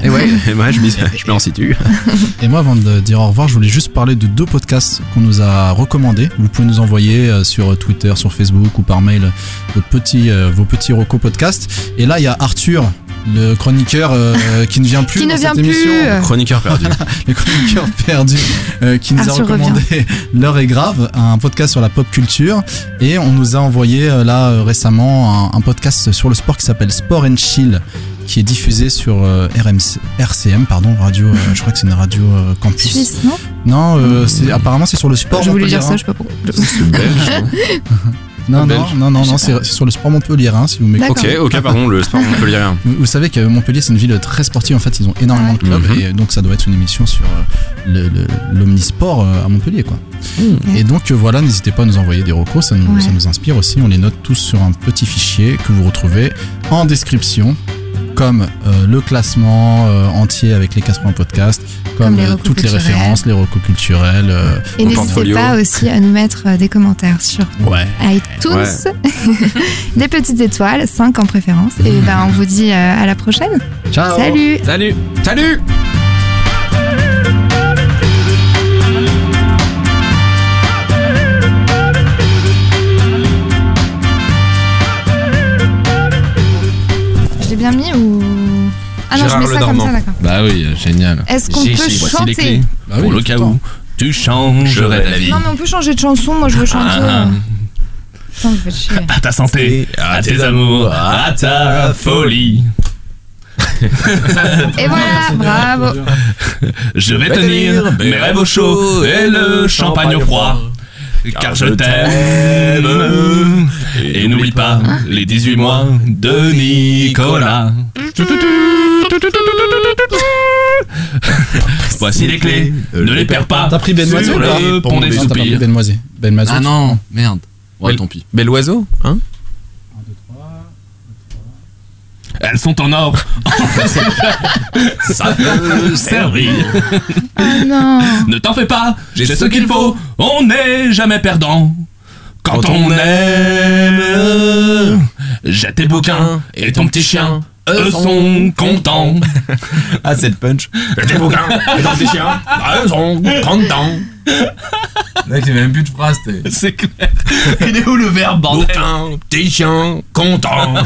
Et ouais, [laughs] ouais, je je m'y en situe. [laughs] Et moi, avant de dire au revoir, je voulais juste parler de deux podcasts qu'on nous a recommandés. Vous pouvez nous envoyer euh, sur Twitter, sur Facebook ou par mail vos petits, euh, vos petits recos podcasts. Et là, il y a Arthur, le chroniqueur euh, [laughs] qui ne vient plus Qui dans ne cette vient plus. émission. Chroniqueur perdu. [laughs] le chroniqueur perdu euh, qui nous Arthur a recommandé [laughs] L'heure est grave, un podcast sur la pop culture et on nous a envoyé euh, là récemment un, un podcast sur le sport qui s'appelle Sport and Chill qui est diffusé sur euh, RMC, RCM pardon radio euh, je crois que c'est une radio euh, campus Suisse, non? Non euh, c'est apparemment c'est sur le sport Je voulais dire ça, hein. je sais pas pourquoi. C'est belge. Non non, non non non c'est sur le sport Montpellier hein, si vous m'écoutez. Ok, ok, pardon, le sport [laughs] montpellierien. Vous, vous savez que Montpellier, c'est une ville très sportive. En fait, ils ont énormément de clubs Mhm. et donc ça doit être une émission sur euh, le- le- l'omnisport euh, à Montpellier, quoi. Et donc euh, voilà, n'hésitez pas à nous envoyer des recos, ça nous, Ouais. ça nous inspire aussi. On les note tous sur un petit fichier que vous retrouvez en description, comme euh, le classement euh, entier avec les 80 podcasts, comme, Comme les euh, toutes les références, les recos culturels. euh, Et n'hésitez pas aussi à nous mettre euh, des commentaires sur ouais. iTunes, [laughs] des petites étoiles, 5 en préférence. Et ben on vous dit euh, à la prochaine. Ciao. Salut Salut Salut bien mis ou Ah non, Gérard je mets ça comme ça, d'accord. Bah oui, euh, génial. Est-ce qu'on peut chanter les clés. Bah oui, Pour le tout cas temps. où tu changerais d'avis. Non mais on peut changer de chanson. Moi je veux chanter. Ah. euh, Putain, vous faites chier. À ta santé, à tes amours, à ta folie. [laughs] Et voilà, bravo. Je vais tenir mes rêves au chaud et le champagne au froid. Car je t'aime. Et n'oublie pas les 18 mois de Nicolas. Voici les clés, ne les perds pas. T'as pris Ben Moisé sur ou pas le pont des soupirs. Ben Moisé. Ben. Ah non, merde. Ouais, tant pis. Bel oiseau, hein? Elles sont en or. Ça peut servir. Oh non. Ne t'en fais pas, j'ai ce qu'il faut. On n'est jamais perdant. Quand on aime, j'ai tes bouquins et ton petit chien. Eux sont contents. [laughs] Ah, c'est le punch. Tes bouquins et ton petit chien. Eux sont contents. Mec, j'ai même plus de phrase, t'es. [laughs] C'est clair. Il est où le verbe, bordel Bouquin, petit chien, content. [laughs]